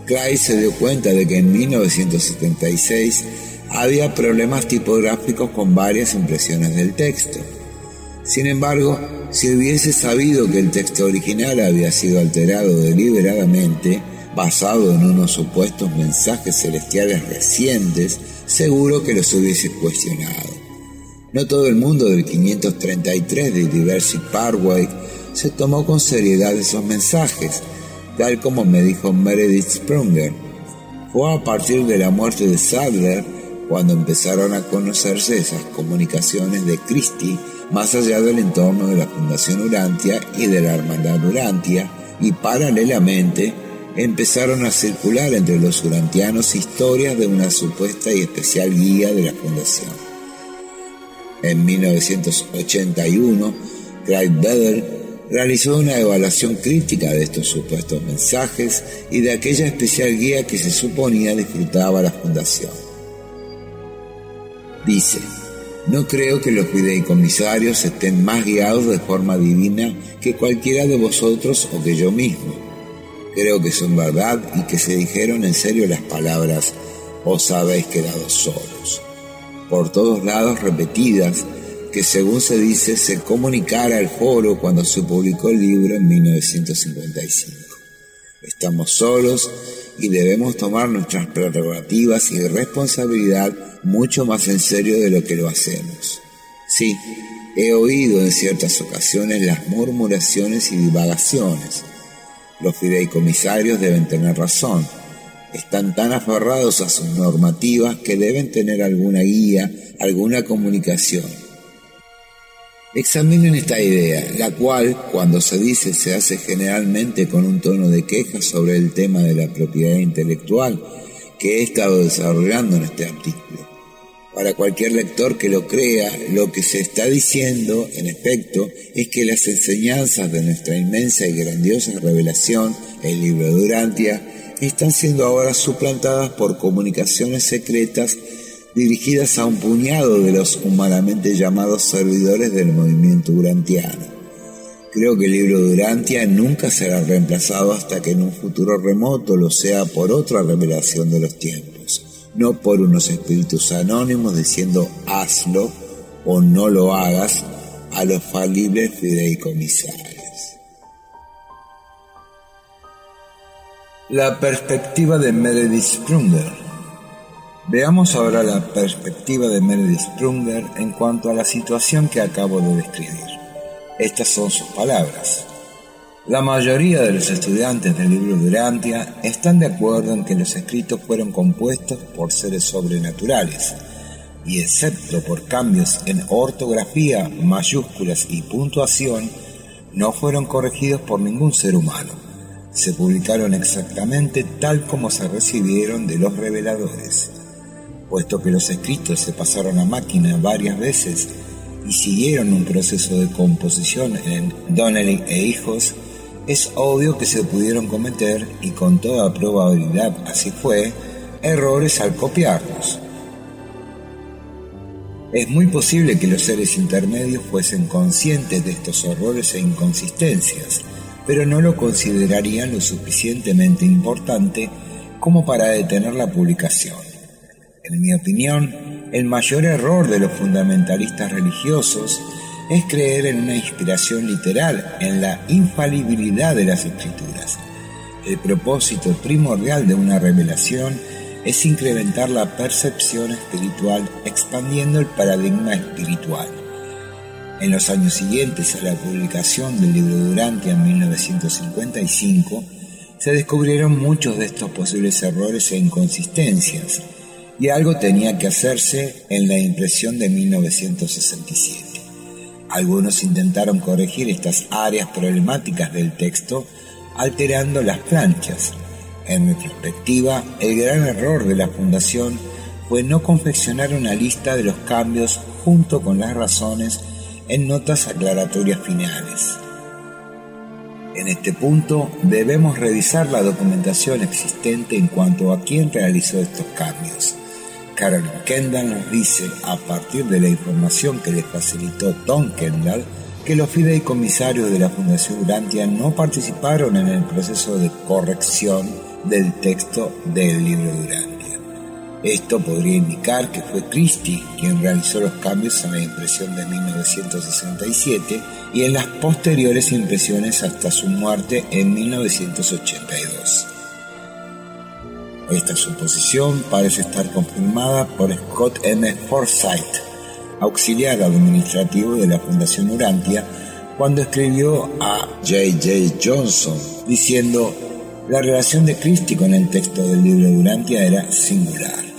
Clay se dio cuenta de que en 1976 había problemas tipográficos con varias impresiones del texto. Sin embargo, si hubiese sabido que el texto original había sido alterado deliberadamente, basado en unos supuestos mensajes celestiales recientes, seguro que los hubiese cuestionado. No todo el mundo del 533 de Diversity Parkway se tomó con seriedad esos mensajes, tal como me dijo Meredith Sprunger. Fue a partir de la muerte de Sadler cuando empezaron a conocerse esas comunicaciones de Christie más allá del entorno de la Fundación Urantia y de la Hermandad Urantia, y paralelamente empezaron a circular entre los urantianos historias de una supuesta y especial guía de la Fundación. En 1981, Craig Bedell realizó una evaluación crítica de estos supuestos mensajes y de aquella especial guía que se suponía disfrutaba la fundación. Dice, no creo que los fideicomisarios estén más guiados de forma divina que cualquiera de vosotros o que yo mismo. Creo que son verdad y que se dijeron en serio las palabras, os habéis quedado solos por todos lados repetidas que según se dice se comunicara al foro cuando se publicó el libro en 1955. Estamos solos y debemos tomar nuestras prerrogativas y responsabilidad mucho más en serio de lo que lo hacemos. Sí, he oído en ciertas ocasiones las murmuraciones y divagaciones. Los fideicomisarios deben tener razón están tan aferrados a sus normativas que deben tener alguna guía, alguna comunicación. Examinen esta idea, la cual, cuando se dice, se hace generalmente con un tono de queja sobre el tema de la propiedad intelectual que he estado desarrollando en este artículo. Para cualquier lector que lo crea, lo que se está diciendo, en efecto, es que las enseñanzas de nuestra inmensa y grandiosa revelación, el libro de Durantia, están siendo ahora suplantadas por comunicaciones secretas dirigidas a un puñado de los humanamente llamados servidores del movimiento durantiano. Creo que el libro Durantia nunca será reemplazado hasta que en un futuro remoto lo sea por otra revelación de los tiempos, no por unos espíritus anónimos diciendo hazlo o no lo hagas a los falibles fideicomisarios. La perspectiva de Meredith Sprunger. Veamos ahora la perspectiva de Meredith Sprunger en cuanto a la situación que acabo de describir. Estas son sus palabras. La mayoría de los estudiantes del libro de Urantia están de acuerdo en que los escritos fueron compuestos por seres sobrenaturales, y excepto por cambios en ortografía, mayúsculas y puntuación, no fueron corregidos por ningún ser humano. Se publicaron exactamente tal como se recibieron de los reveladores. Puesto que los escritos se pasaron a máquina varias veces y siguieron un proceso de composición en Donnelly e hijos, es obvio que se pudieron cometer, y con toda probabilidad así fue, errores al copiarlos. Es muy posible que los seres intermedios fuesen conscientes de estos errores e inconsistencias, pero no lo considerarían lo suficientemente importante como para detener la publicación. En mi opinión, el mayor error de los fundamentalistas religiosos es creer en una inspiración literal, en la infalibilidad de las escrituras. El propósito primordial de una revelación es incrementar la percepción espiritual expandiendo el paradigma espiritual. En los años siguientes a la publicación del libro Durante en 1955, se descubrieron muchos de estos posibles errores e inconsistencias, y algo tenía que hacerse en la impresión de 1967. Algunos intentaron corregir estas áreas problemáticas del texto alterando las planchas, en retrospectiva, el gran error de la Fundación fue no confeccionar una lista de los cambios junto con las razones en notas aclaratorias finales. En este punto debemos revisar la documentación existente en cuanto a quién realizó estos cambios. Carolyn Kendall nos dice, a partir de la información que le facilitó Tom Kendall, que los fideicomisarios de la Fundación Urantia no participaron en el proceso de corrección del texto del libro Urantia. Esto podría indicar que fue Christie quien realizó los cambios en la impresión de 1967 y en las posteriores impresiones hasta su muerte en 1982. Esta suposición parece estar confirmada por Scott M. Forsyth, auxiliar administrativo de la Fundación Urantia, cuando escribió a J. J. Johnson diciendo la relación de Christie con el texto del libro de Urantia era singular.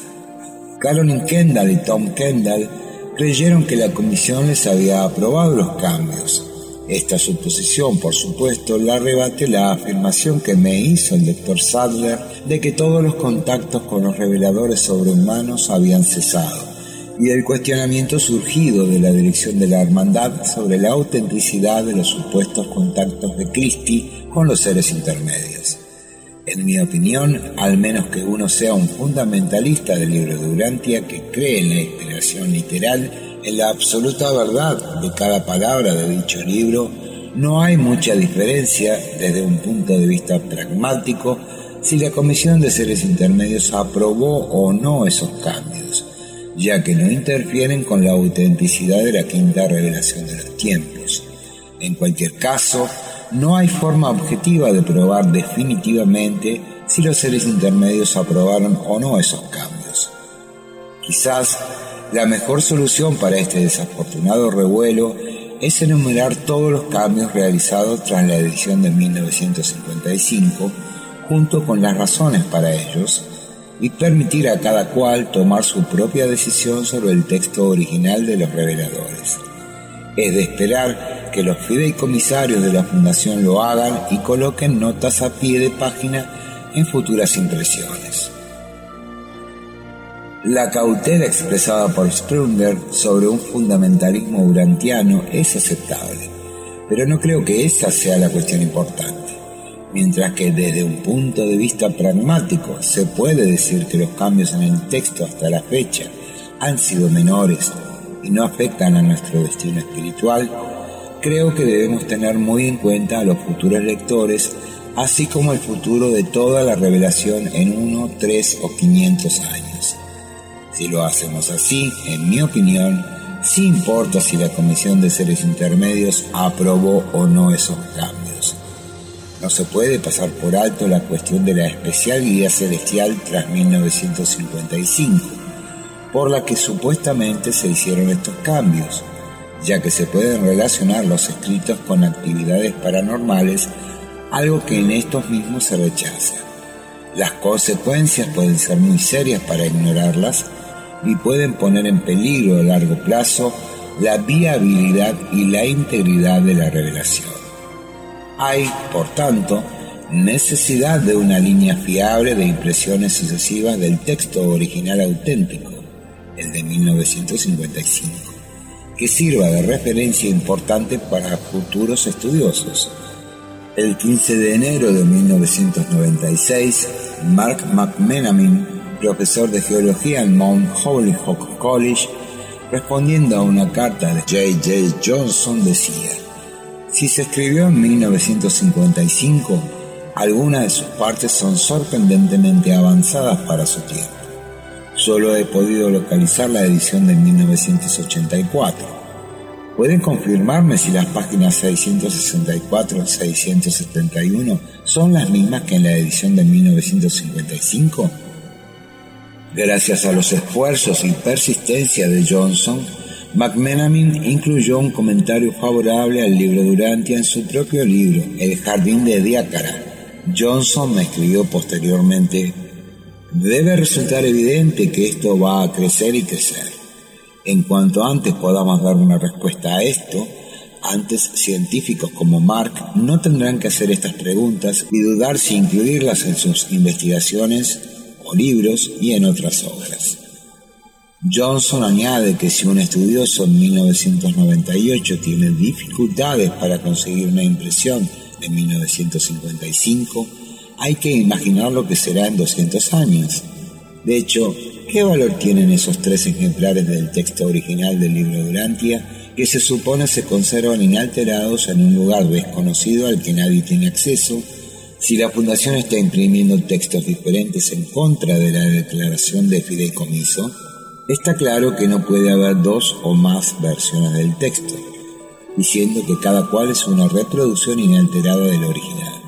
Caroline Kendall y Tom Kendall creyeron que la comisión les había aprobado los cambios. Esta suposición, por supuesto, la rebate la afirmación que me hizo el doctor Sadler de que todos los contactos con los reveladores sobrehumanos habían cesado y el cuestionamiento surgido de la dirección de la hermandad sobre la autenticidad de los supuestos contactos de Christie con los seres intermedios. En mi opinión, al menos que uno sea un fundamentalista del libro de Urantia que cree en la inspiración literal, en la absoluta verdad de cada palabra de dicho libro, no hay mucha diferencia desde un punto de vista pragmático si la Comisión de Seres Intermedios aprobó o no esos cambios, ya que no interfieren con la autenticidad de la quinta revelación de los tiempos. En cualquier caso, no hay forma objetiva de probar definitivamente si los seres intermedios aprobaron o no esos cambios. Quizás la mejor solución para este desafortunado revuelo es enumerar todos los cambios realizados tras la edición de 1955 junto con las razones para ellos y permitir a cada cual tomar su propia decisión sobre el texto original de los reveladores. Es de esperar que los fideicomisarios de la Fundación lo hagan y coloquen notas a pie de página en futuras impresiones. La cautela expresada por Sprunger sobre un fundamentalismo urantiano es aceptable, pero no creo que esa sea la cuestión importante. Mientras que desde un punto de vista pragmático se puede decir que los cambios en el texto hasta la fecha han sido menores y no afectan a nuestro destino espiritual, creo que debemos tener muy en cuenta a los futuros lectores, así como el futuro de toda la revelación en uno, tres o quinientos años. Si lo hacemos así, en mi opinión, sí importa si la Comisión de Seres Intermedios aprobó o no esos cambios. no se puede pasar por alto la cuestión de la especial guía celestial tras 1955, por la que supuestamente se hicieron estos cambios, ya que se pueden relacionar los escritos con actividades paranormales, algo que en estos mismos se rechaza. Las consecuencias pueden ser muy serias para ignorarlas y pueden poner en peligro a largo plazo la viabilidad y la integridad de la revelación. Hay, por tanto, necesidad de una línea fiable de impresiones sucesivas del texto original auténtico, el de 1955, que sirva de referencia importante para futuros estudiosos. El 15 de enero de 1996, Mark McMenamin, profesor de geología en Mount Holyoke College, respondiendo a una carta de J. J. Johnson, decía, si se escribió en 1955, algunas de sus partes son sorprendentemente avanzadas para su tiempo. Solo he podido localizar la edición de 1984. ¿Pueden confirmarme si las páginas 664-671 son las mismas que en la edición de 1955? Gracias a los esfuerzos y persistencia de Johnson, McMenamin incluyó un comentario favorable al libro Durantia en su propio libro, El Jardín de Diácara. Johnson me escribió posteriormente, debe resultar evidente que esto va a crecer y crecer. En cuanto antes podamos dar una respuesta a esto, antes científicos como Mark no tendrán que hacer estas preguntas y dudar si incluirlas en sus investigaciones o libros y en otras obras. Johnson añade que si un estudioso en 1998 tiene dificultades para conseguir una impresión de 1955, hay que imaginar lo que será en 200 años. De hecho, ¿qué valor tienen esos tres ejemplares del texto original del libro Durantia que se supone se conservan inalterados en un lugar desconocido al que nadie tiene acceso si la Fundación está imprimiendo textos diferentes en contra de la declaración de fideicomiso? Está claro que no puede haber dos o más versiones del texto, diciendo que cada cual es una reproducción inalterada del original.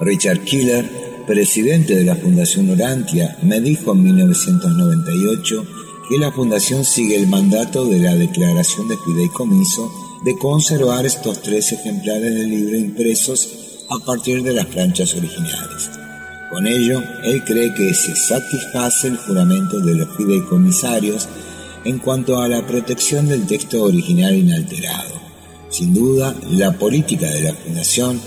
Richard Killer, presidente de la Fundación Orantia, me dijo en 1998 que la Fundación sigue el mandato de la Declaración de Fideicomiso de conservar estos tres ejemplares del libro impresos a partir de las planchas originales. Con ello, él cree que se satisface el juramento de los fideicomisarios en cuanto a la protección del texto original inalterado. Sin duda, la política de la Fundación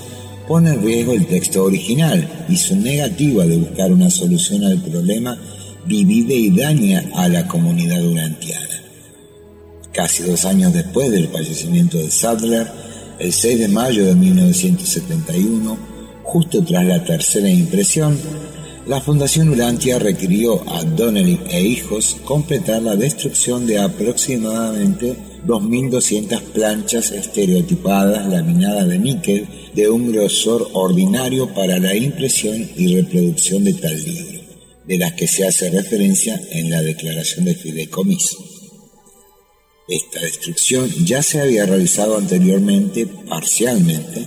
pone en riesgo el texto original y su negativa de buscar una solución al problema divide y daña a la comunidad durantiana. Casi dos años después del fallecimiento de Sadler, el 6 de mayo de 1971, Justo tras la tercera impresión, la Fundación Urantia requirió a Donnelly e hijos completar la destrucción de aproximadamente 2.200 planchas estereotipadas laminadas de níquel de un grosor ordinario para la impresión y reproducción de tal libro, de las que se hace referencia en la declaración de fideicomiso. Esta destrucción ya se había realizado anteriormente parcialmente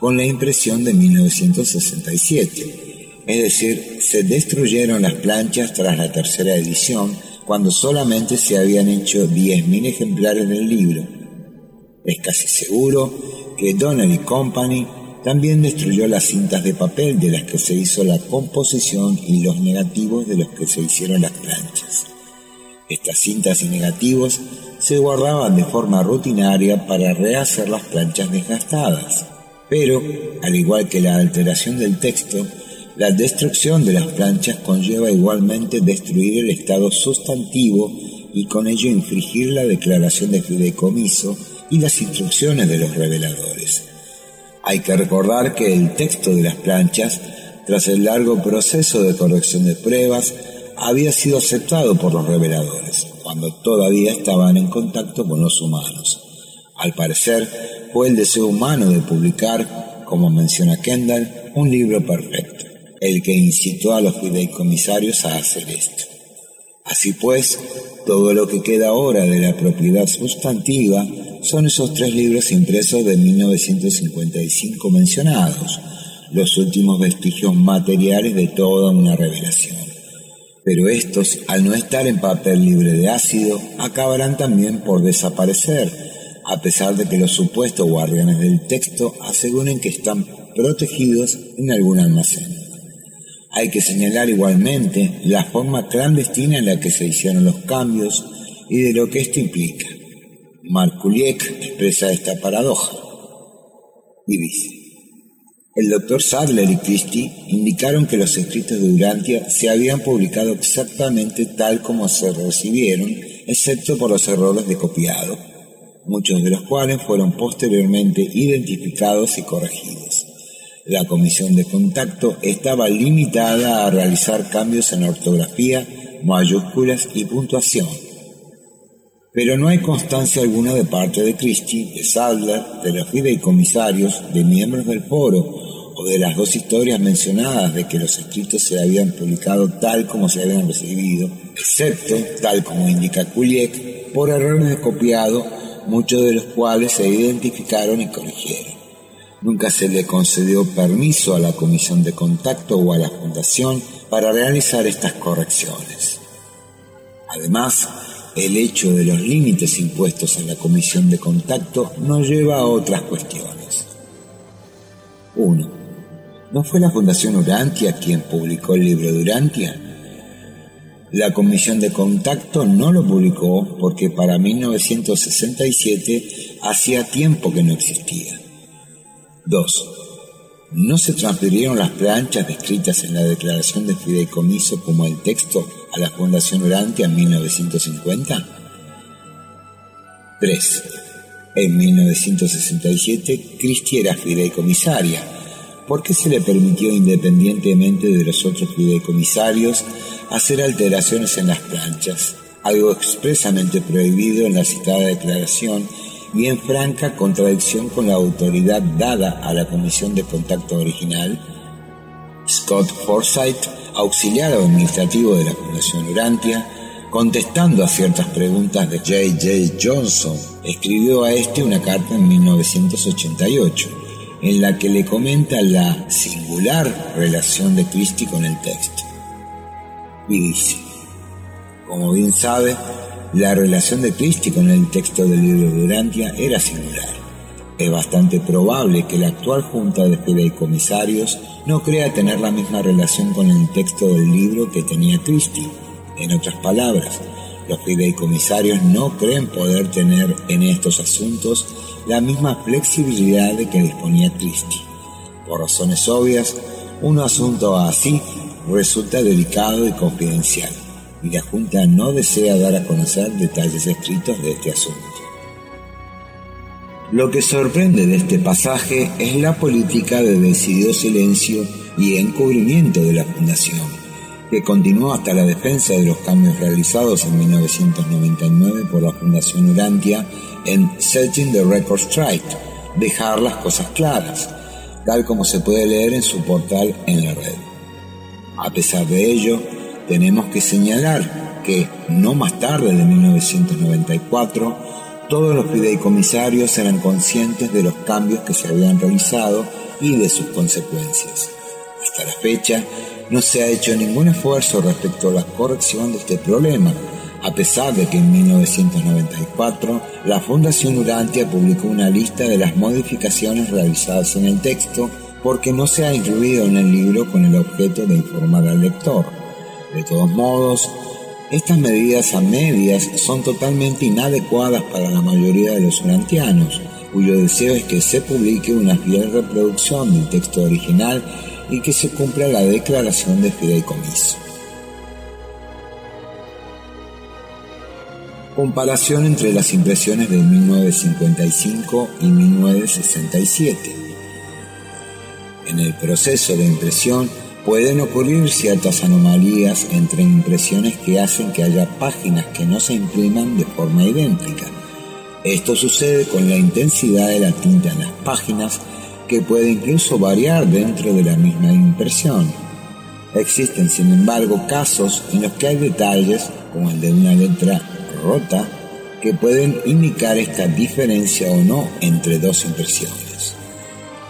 con la impresión de 1967. Es decir, se destruyeron las planchas tras la tercera edición cuando solamente se habían hecho 10.000 ejemplares del libro. Es casi seguro que Donnelly Company también destruyó las cintas de papel de las que se hizo la composición y los negativos de los que se hicieron las planchas. Estas cintas y negativos se guardaban de forma rutinaria para rehacer las planchas desgastadas. Pero, al igual que la alteración del texto, la destrucción de las planchas conlleva igualmente destruir el estado sustantivo y con ello infringir la declaración de fideicomiso y las instrucciones de los reveladores. Hay que recordar que el texto de las planchas, tras el largo proceso de corrección de pruebas, había sido aceptado por los reveladores, cuando todavía estaban en contacto con los humanos. Al parecer, fue el deseo humano de publicar, como menciona Kendall, un libro perfecto, el que incitó a los fideicomisarios a hacer esto. Así pues, todo lo que queda ahora de la propiedad sustantiva son esos tres libros impresos de 1955 mencionados, los últimos vestigios materiales de toda una revelación. Pero estos, al no estar en papel libre de ácido, acabarán también por desaparecer, a pesar de que los supuestos guardianes del texto aseguren que están protegidos en algún almacén. Hay que señalar igualmente la forma clandestina en la que se hicieron los cambios y de lo que esto implica. Markuliek expresa esta paradoja y dice, el doctor Sadler y Christie indicaron que los escritos de Durantia se habían publicado exactamente tal como se recibieron, excepto por los errores de copiado, muchos de los cuales fueron posteriormente identificados y corregidos. La comisión de contacto estaba limitada a realizar cambios en ortografía, mayúsculas y puntuación. Pero no hay constancia alguna de parte de Christie, de Sadler, de los fideicomisarios, de miembros del foro o de las dos historias mencionadas de que los escritos se habían publicado tal como se habían recibido, excepto, tal como indica Kuliek, por errores de copiado, muchos de los cuales se identificaron y corrigieron. Nunca se le concedió permiso a la comisión de contacto o a la fundación para realizar estas correcciones. Además, el hecho de los límites impuestos a la comisión de contacto nos lleva a otras cuestiones. 1. ¿No fue la Fundación Urantia quien publicó el libro de Urantia? La comisión de contacto no lo publicó porque para 1967 hacía tiempo que no existía. 2. ¿No se transfirieron las planchas descritas en la declaración de fideicomiso como el texto a la Fundación Urantia en 1950? 3. En 1967, Cristi era fideicomisaria. ¿Por qué se le permitió, independientemente de los otros fideicomisarios, hacer alteraciones en las planchas? Algo expresamente prohibido en la citada declaración y en franca contradicción con la autoridad dada a la comisión de contacto original, Scott Forsyth, auxiliar administrativo de la Fundación Urantia, contestando a ciertas preguntas de J. J. Johnson, escribió a este una carta en 1988, en la que le comenta la singular relación de Christie con el texto. Y dice, como bien sabe, la relación de Christie con el texto del libro de Urantia era singular. Es bastante probable que la actual junta de fideicomisarios no crea tener la misma relación con el texto del libro que tenía Christie. En otras palabras, los fideicomisarios no creen poder tener en estos asuntos la misma flexibilidad de que disponía Christie. Por razones obvias, un asunto así resulta delicado y confidencial y la Junta no desea dar a conocer detalles escritos de este asunto. Lo que sorprende de este pasaje es la política de decidido silencio y encubrimiento de la Fundación, que continuó hasta la defensa de los cambios realizados en 1999 por la Fundación Urantia en Setting the Record Straight, dejar las cosas claras, tal como se puede leer en su portal en la red. A pesar de ello, tenemos que señalar que no más tarde de 1994, todos los fideicomisarios eran conscientes de los cambios que se habían realizado y de sus consecuencias. Hasta la fecha, no se ha hecho ningún esfuerzo respecto a la corrección de este problema, a pesar de que en 1994 la Fundación Urantia publicó una lista de las modificaciones realizadas en el texto porque no se ha incluido en el libro con el objeto de informar al lector. De todos modos, estas medidas a medias son totalmente inadecuadas para la mayoría de los urantianos, cuyo deseo es que se publique una fiel reproducción del texto original y que se cumpla la declaración de fideicomiso. Comparación entre las impresiones de 1955 y 1967. En el proceso de impresión, Pueden ocurrir ciertas anomalías entre impresiones que hacen que haya páginas que no se impriman de forma idéntica. Esto sucede con la intensidad de la tinta en las páginas, que puede incluso variar dentro de la misma impresión. Existen, sin embargo, casos en los que hay detalles, como el de una letra rota, que pueden indicar esta diferencia o no entre dos impresiones.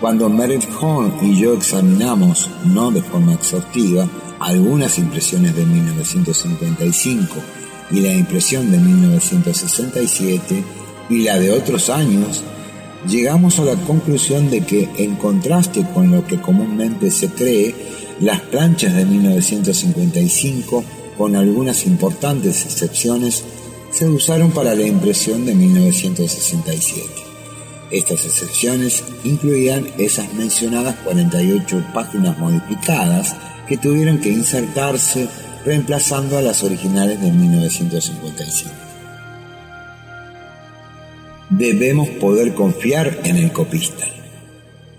Cuando Meredith Horn y yo examinamos, no de forma exhaustiva, algunas impresiones de 1955 y la impresión de 1967 y la de otros años, llegamos a la conclusión de que, en contraste con lo que comúnmente se cree, las planchas de 1955, con algunas importantes excepciones, se usaron para la impresión de 1967. Estas excepciones incluían esas mencionadas 48 páginas modificadas que tuvieron que insertarse reemplazando a las originales de 1955. Debemos poder confiar en el copista.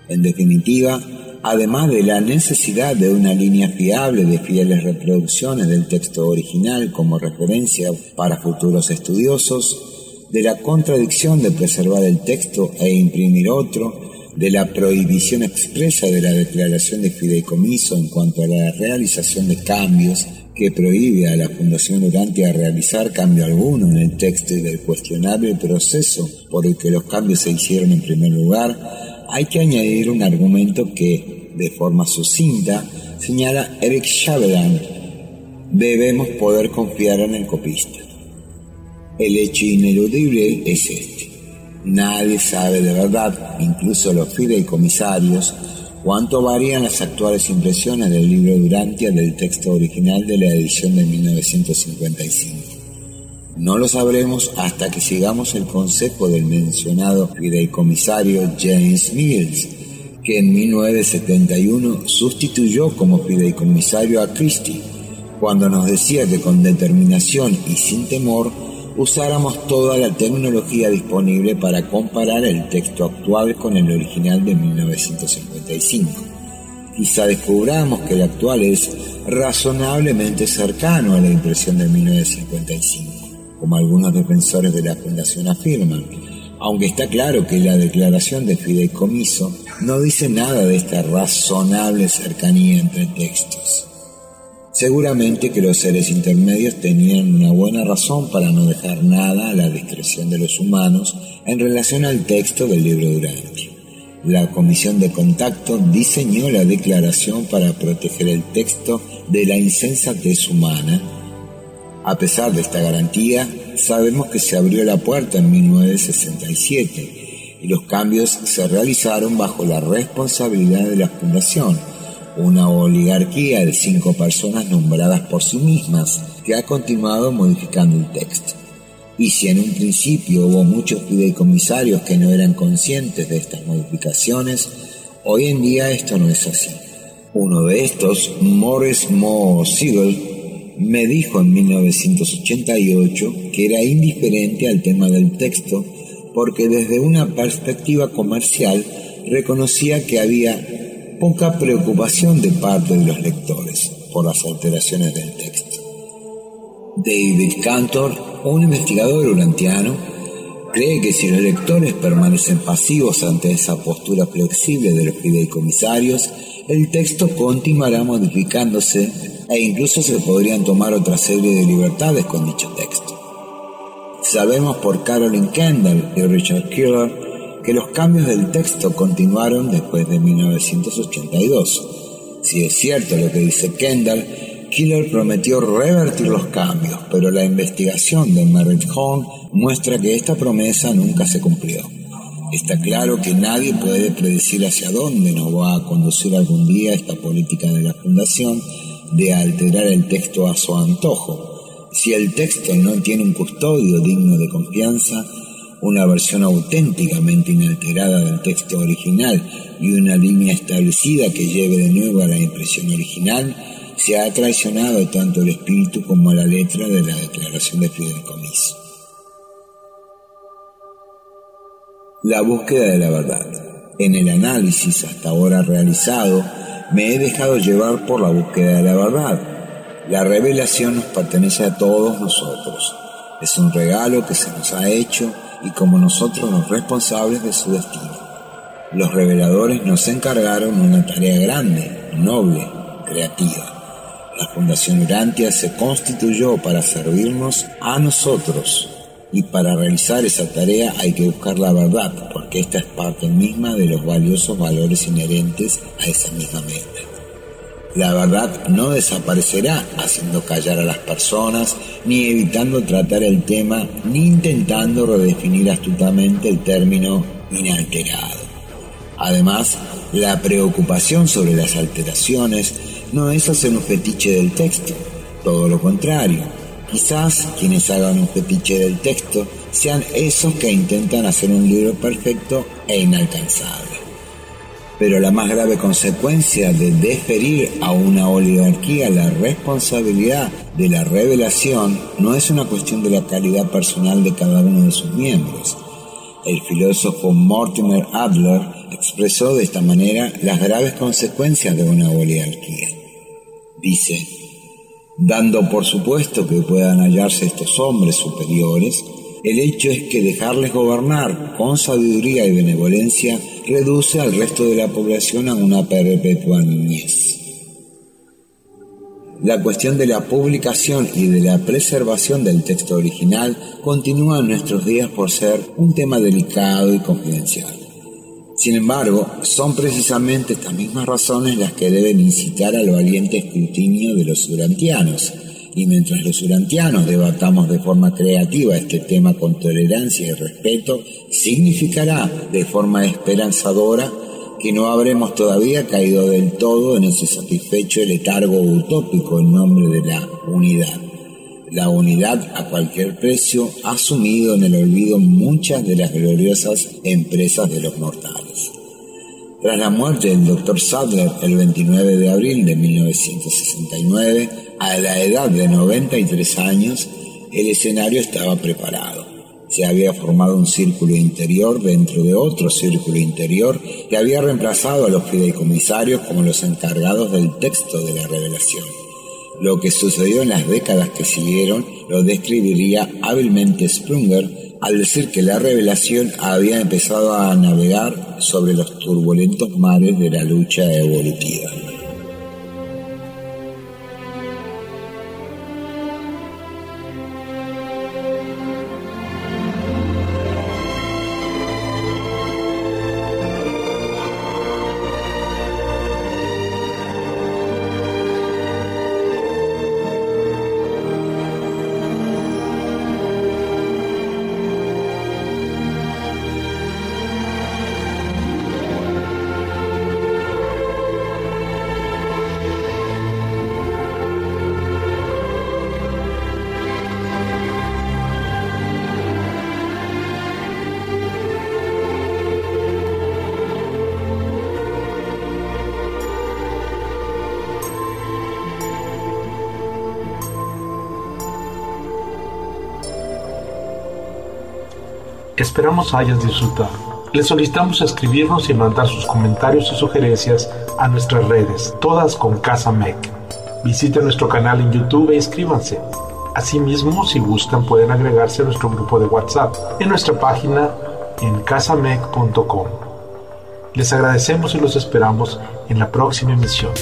En definitiva, además de la necesidad de una línea fiable de fieles reproducciones del texto original como referencia para futuros estudiosos, de la contradicción de preservar el texto e imprimir otro, de la prohibición expresa de la declaración de fideicomiso en cuanto a la realización de cambios que prohíbe a la Fundación Urantia realizar cambio alguno en el texto y del cuestionable proceso por el que los cambios se hicieron en primer lugar, hay que añadir un argumento que, de forma sucinta, señala Eric Chavelan. Debemos poder confiar en el copista. El hecho ineludible es este. Nadie sabe de verdad, incluso los fideicomisarios, cuánto varían las actuales impresiones del libro Durantia del texto original de la edición de 1955. No lo sabremos hasta que sigamos el consejo del mencionado fideicomisario James Mills, que en 1971 sustituyó como fideicomisario a Christie, cuando nos decía que con determinación y sin temor usáramos toda la tecnología disponible para comparar el texto actual con el original de 1955. Quizá descubramos que el actual es razonablemente cercano a la impresión de 1955, como algunos defensores de la Fundación afirman, aunque está claro que la declaración de fideicomiso no dice nada de esta razonable cercanía entre textos. Seguramente que los seres intermedios tenían una buena razón para no dejar nada a la discreción de los humanos en relación al texto del libro Durante. La comisión de contacto diseñó la declaración para proteger el texto de la insensatez humana. A pesar de esta garantía, sabemos que se abrió la puerta en 1967 y los cambios se realizaron bajo la responsabilidad de la Fundación una oligarquía de cinco personas nombradas por sí mismas que ha continuado modificando el texto. Y si en un principio hubo muchos fideicomisarios que no eran conscientes de estas modificaciones, hoy en día esto no es así. Uno de estos, Morris Mo Siegel, me dijo en 1988 que era indiferente al tema del texto porque desde una perspectiva comercial reconocía que había poca preocupación de parte de los lectores por las alteraciones del texto. David Cantor, un investigador urantiano, cree que si los lectores permanecen pasivos ante esa postura flexible de los fideicomisarios, el texto continuará modificándose e incluso se podrían tomar otra serie de libertades con dicho texto. Sabemos por Carolyn Kendall y Richard Killer que los cambios del texto continuaron después de 1982. Si es cierto lo que dice Kendall, Killer prometió revertir los cambios, pero la investigación de Merritt Horn muestra que esta promesa nunca se cumplió. Está claro que nadie puede predecir hacia dónde nos va a conducir algún día esta política de la Fundación de alterar el texto a su antojo. Si el texto no tiene un custodio digno de confianza, una versión auténticamente inalterada del texto original y una línea establecida que lleve de nuevo a la impresión original, se ha traicionado tanto el espíritu como la letra de la declaración de fideicomiso. La búsqueda de la verdad. En el análisis hasta ahora realizado, me he dejado llevar por la búsqueda de la verdad. La revelación nos pertenece a todos nosotros. Es un regalo que se nos ha hecho y como nosotros los responsables de su destino. Los reveladores nos encargaron una tarea grande, noble, creativa. La Fundación Urantia se constituyó para servirnos a nosotros, Y para realizar esa tarea hay que buscar la verdad, porque esta es parte misma de los valiosos valores inherentes a esa misma meta. La verdad no desaparecerá haciendo callar a las personas, ni evitando tratar el tema, ni intentando redefinir astutamente el término inalterado. Además, la preocupación sobre las alteraciones no es hacer un fetiche del texto, todo lo contrario. Quizás quienes hagan un fetiche del texto sean esos que intentan hacer un libro perfecto e inalcanzable. Pero la más grave consecuencia de deferir a una oligarquía la responsabilidad de la revelación no es una cuestión de la calidad personal de cada uno de sus miembros. El filósofo Mortimer Adler expresó de esta manera las graves consecuencias de una oligarquía. Dice, dando por supuesto que puedan hallarse estos hombres superiores, el hecho es que dejarles gobernar con sabiduría y benevolencia reduce al resto de la población a una perpetua niñez. La cuestión de la publicación y de la preservación del texto original continúa en nuestros días por ser un tema delicado y confidencial. Sin embargo, son precisamente estas mismas razones las que deben incitar al valiente escrutinio de los urantianos, y mientras los urantianos debatamos de forma creativa este tema con tolerancia y respeto, significará de forma esperanzadora que no habremos todavía caído del todo en ese satisfecho letargo utópico en nombre de la unidad. La unidad a cualquier precio ha sumido en el olvido muchas de las gloriosas empresas de los mortales. Tras la muerte del Dr. Sadler el 29 de abril de 1969, a la edad de 93 años, el escenario estaba preparado. Se había formado un círculo interior dentro de otro círculo interior que había reemplazado a los fideicomisarios como los encargados del texto de la revelación. Lo que sucedió en las décadas que siguieron lo describiría hábilmente Sprunger al decir que la revelación había empezado a navegar sobre los turbulentos mares de la lucha evolutiva. Esperamos hayas disfrutado. Les solicitamos escribirnos y mandar sus comentarios y sugerencias a nuestras redes, todas con Casa Mec. Visiten nuestro canal en YouTube e inscríbanse. Asimismo, si gustan, pueden agregarse a nuestro grupo de WhatsApp en nuestra página en casamec.com. Les agradecemos y los esperamos en la próxima emisión.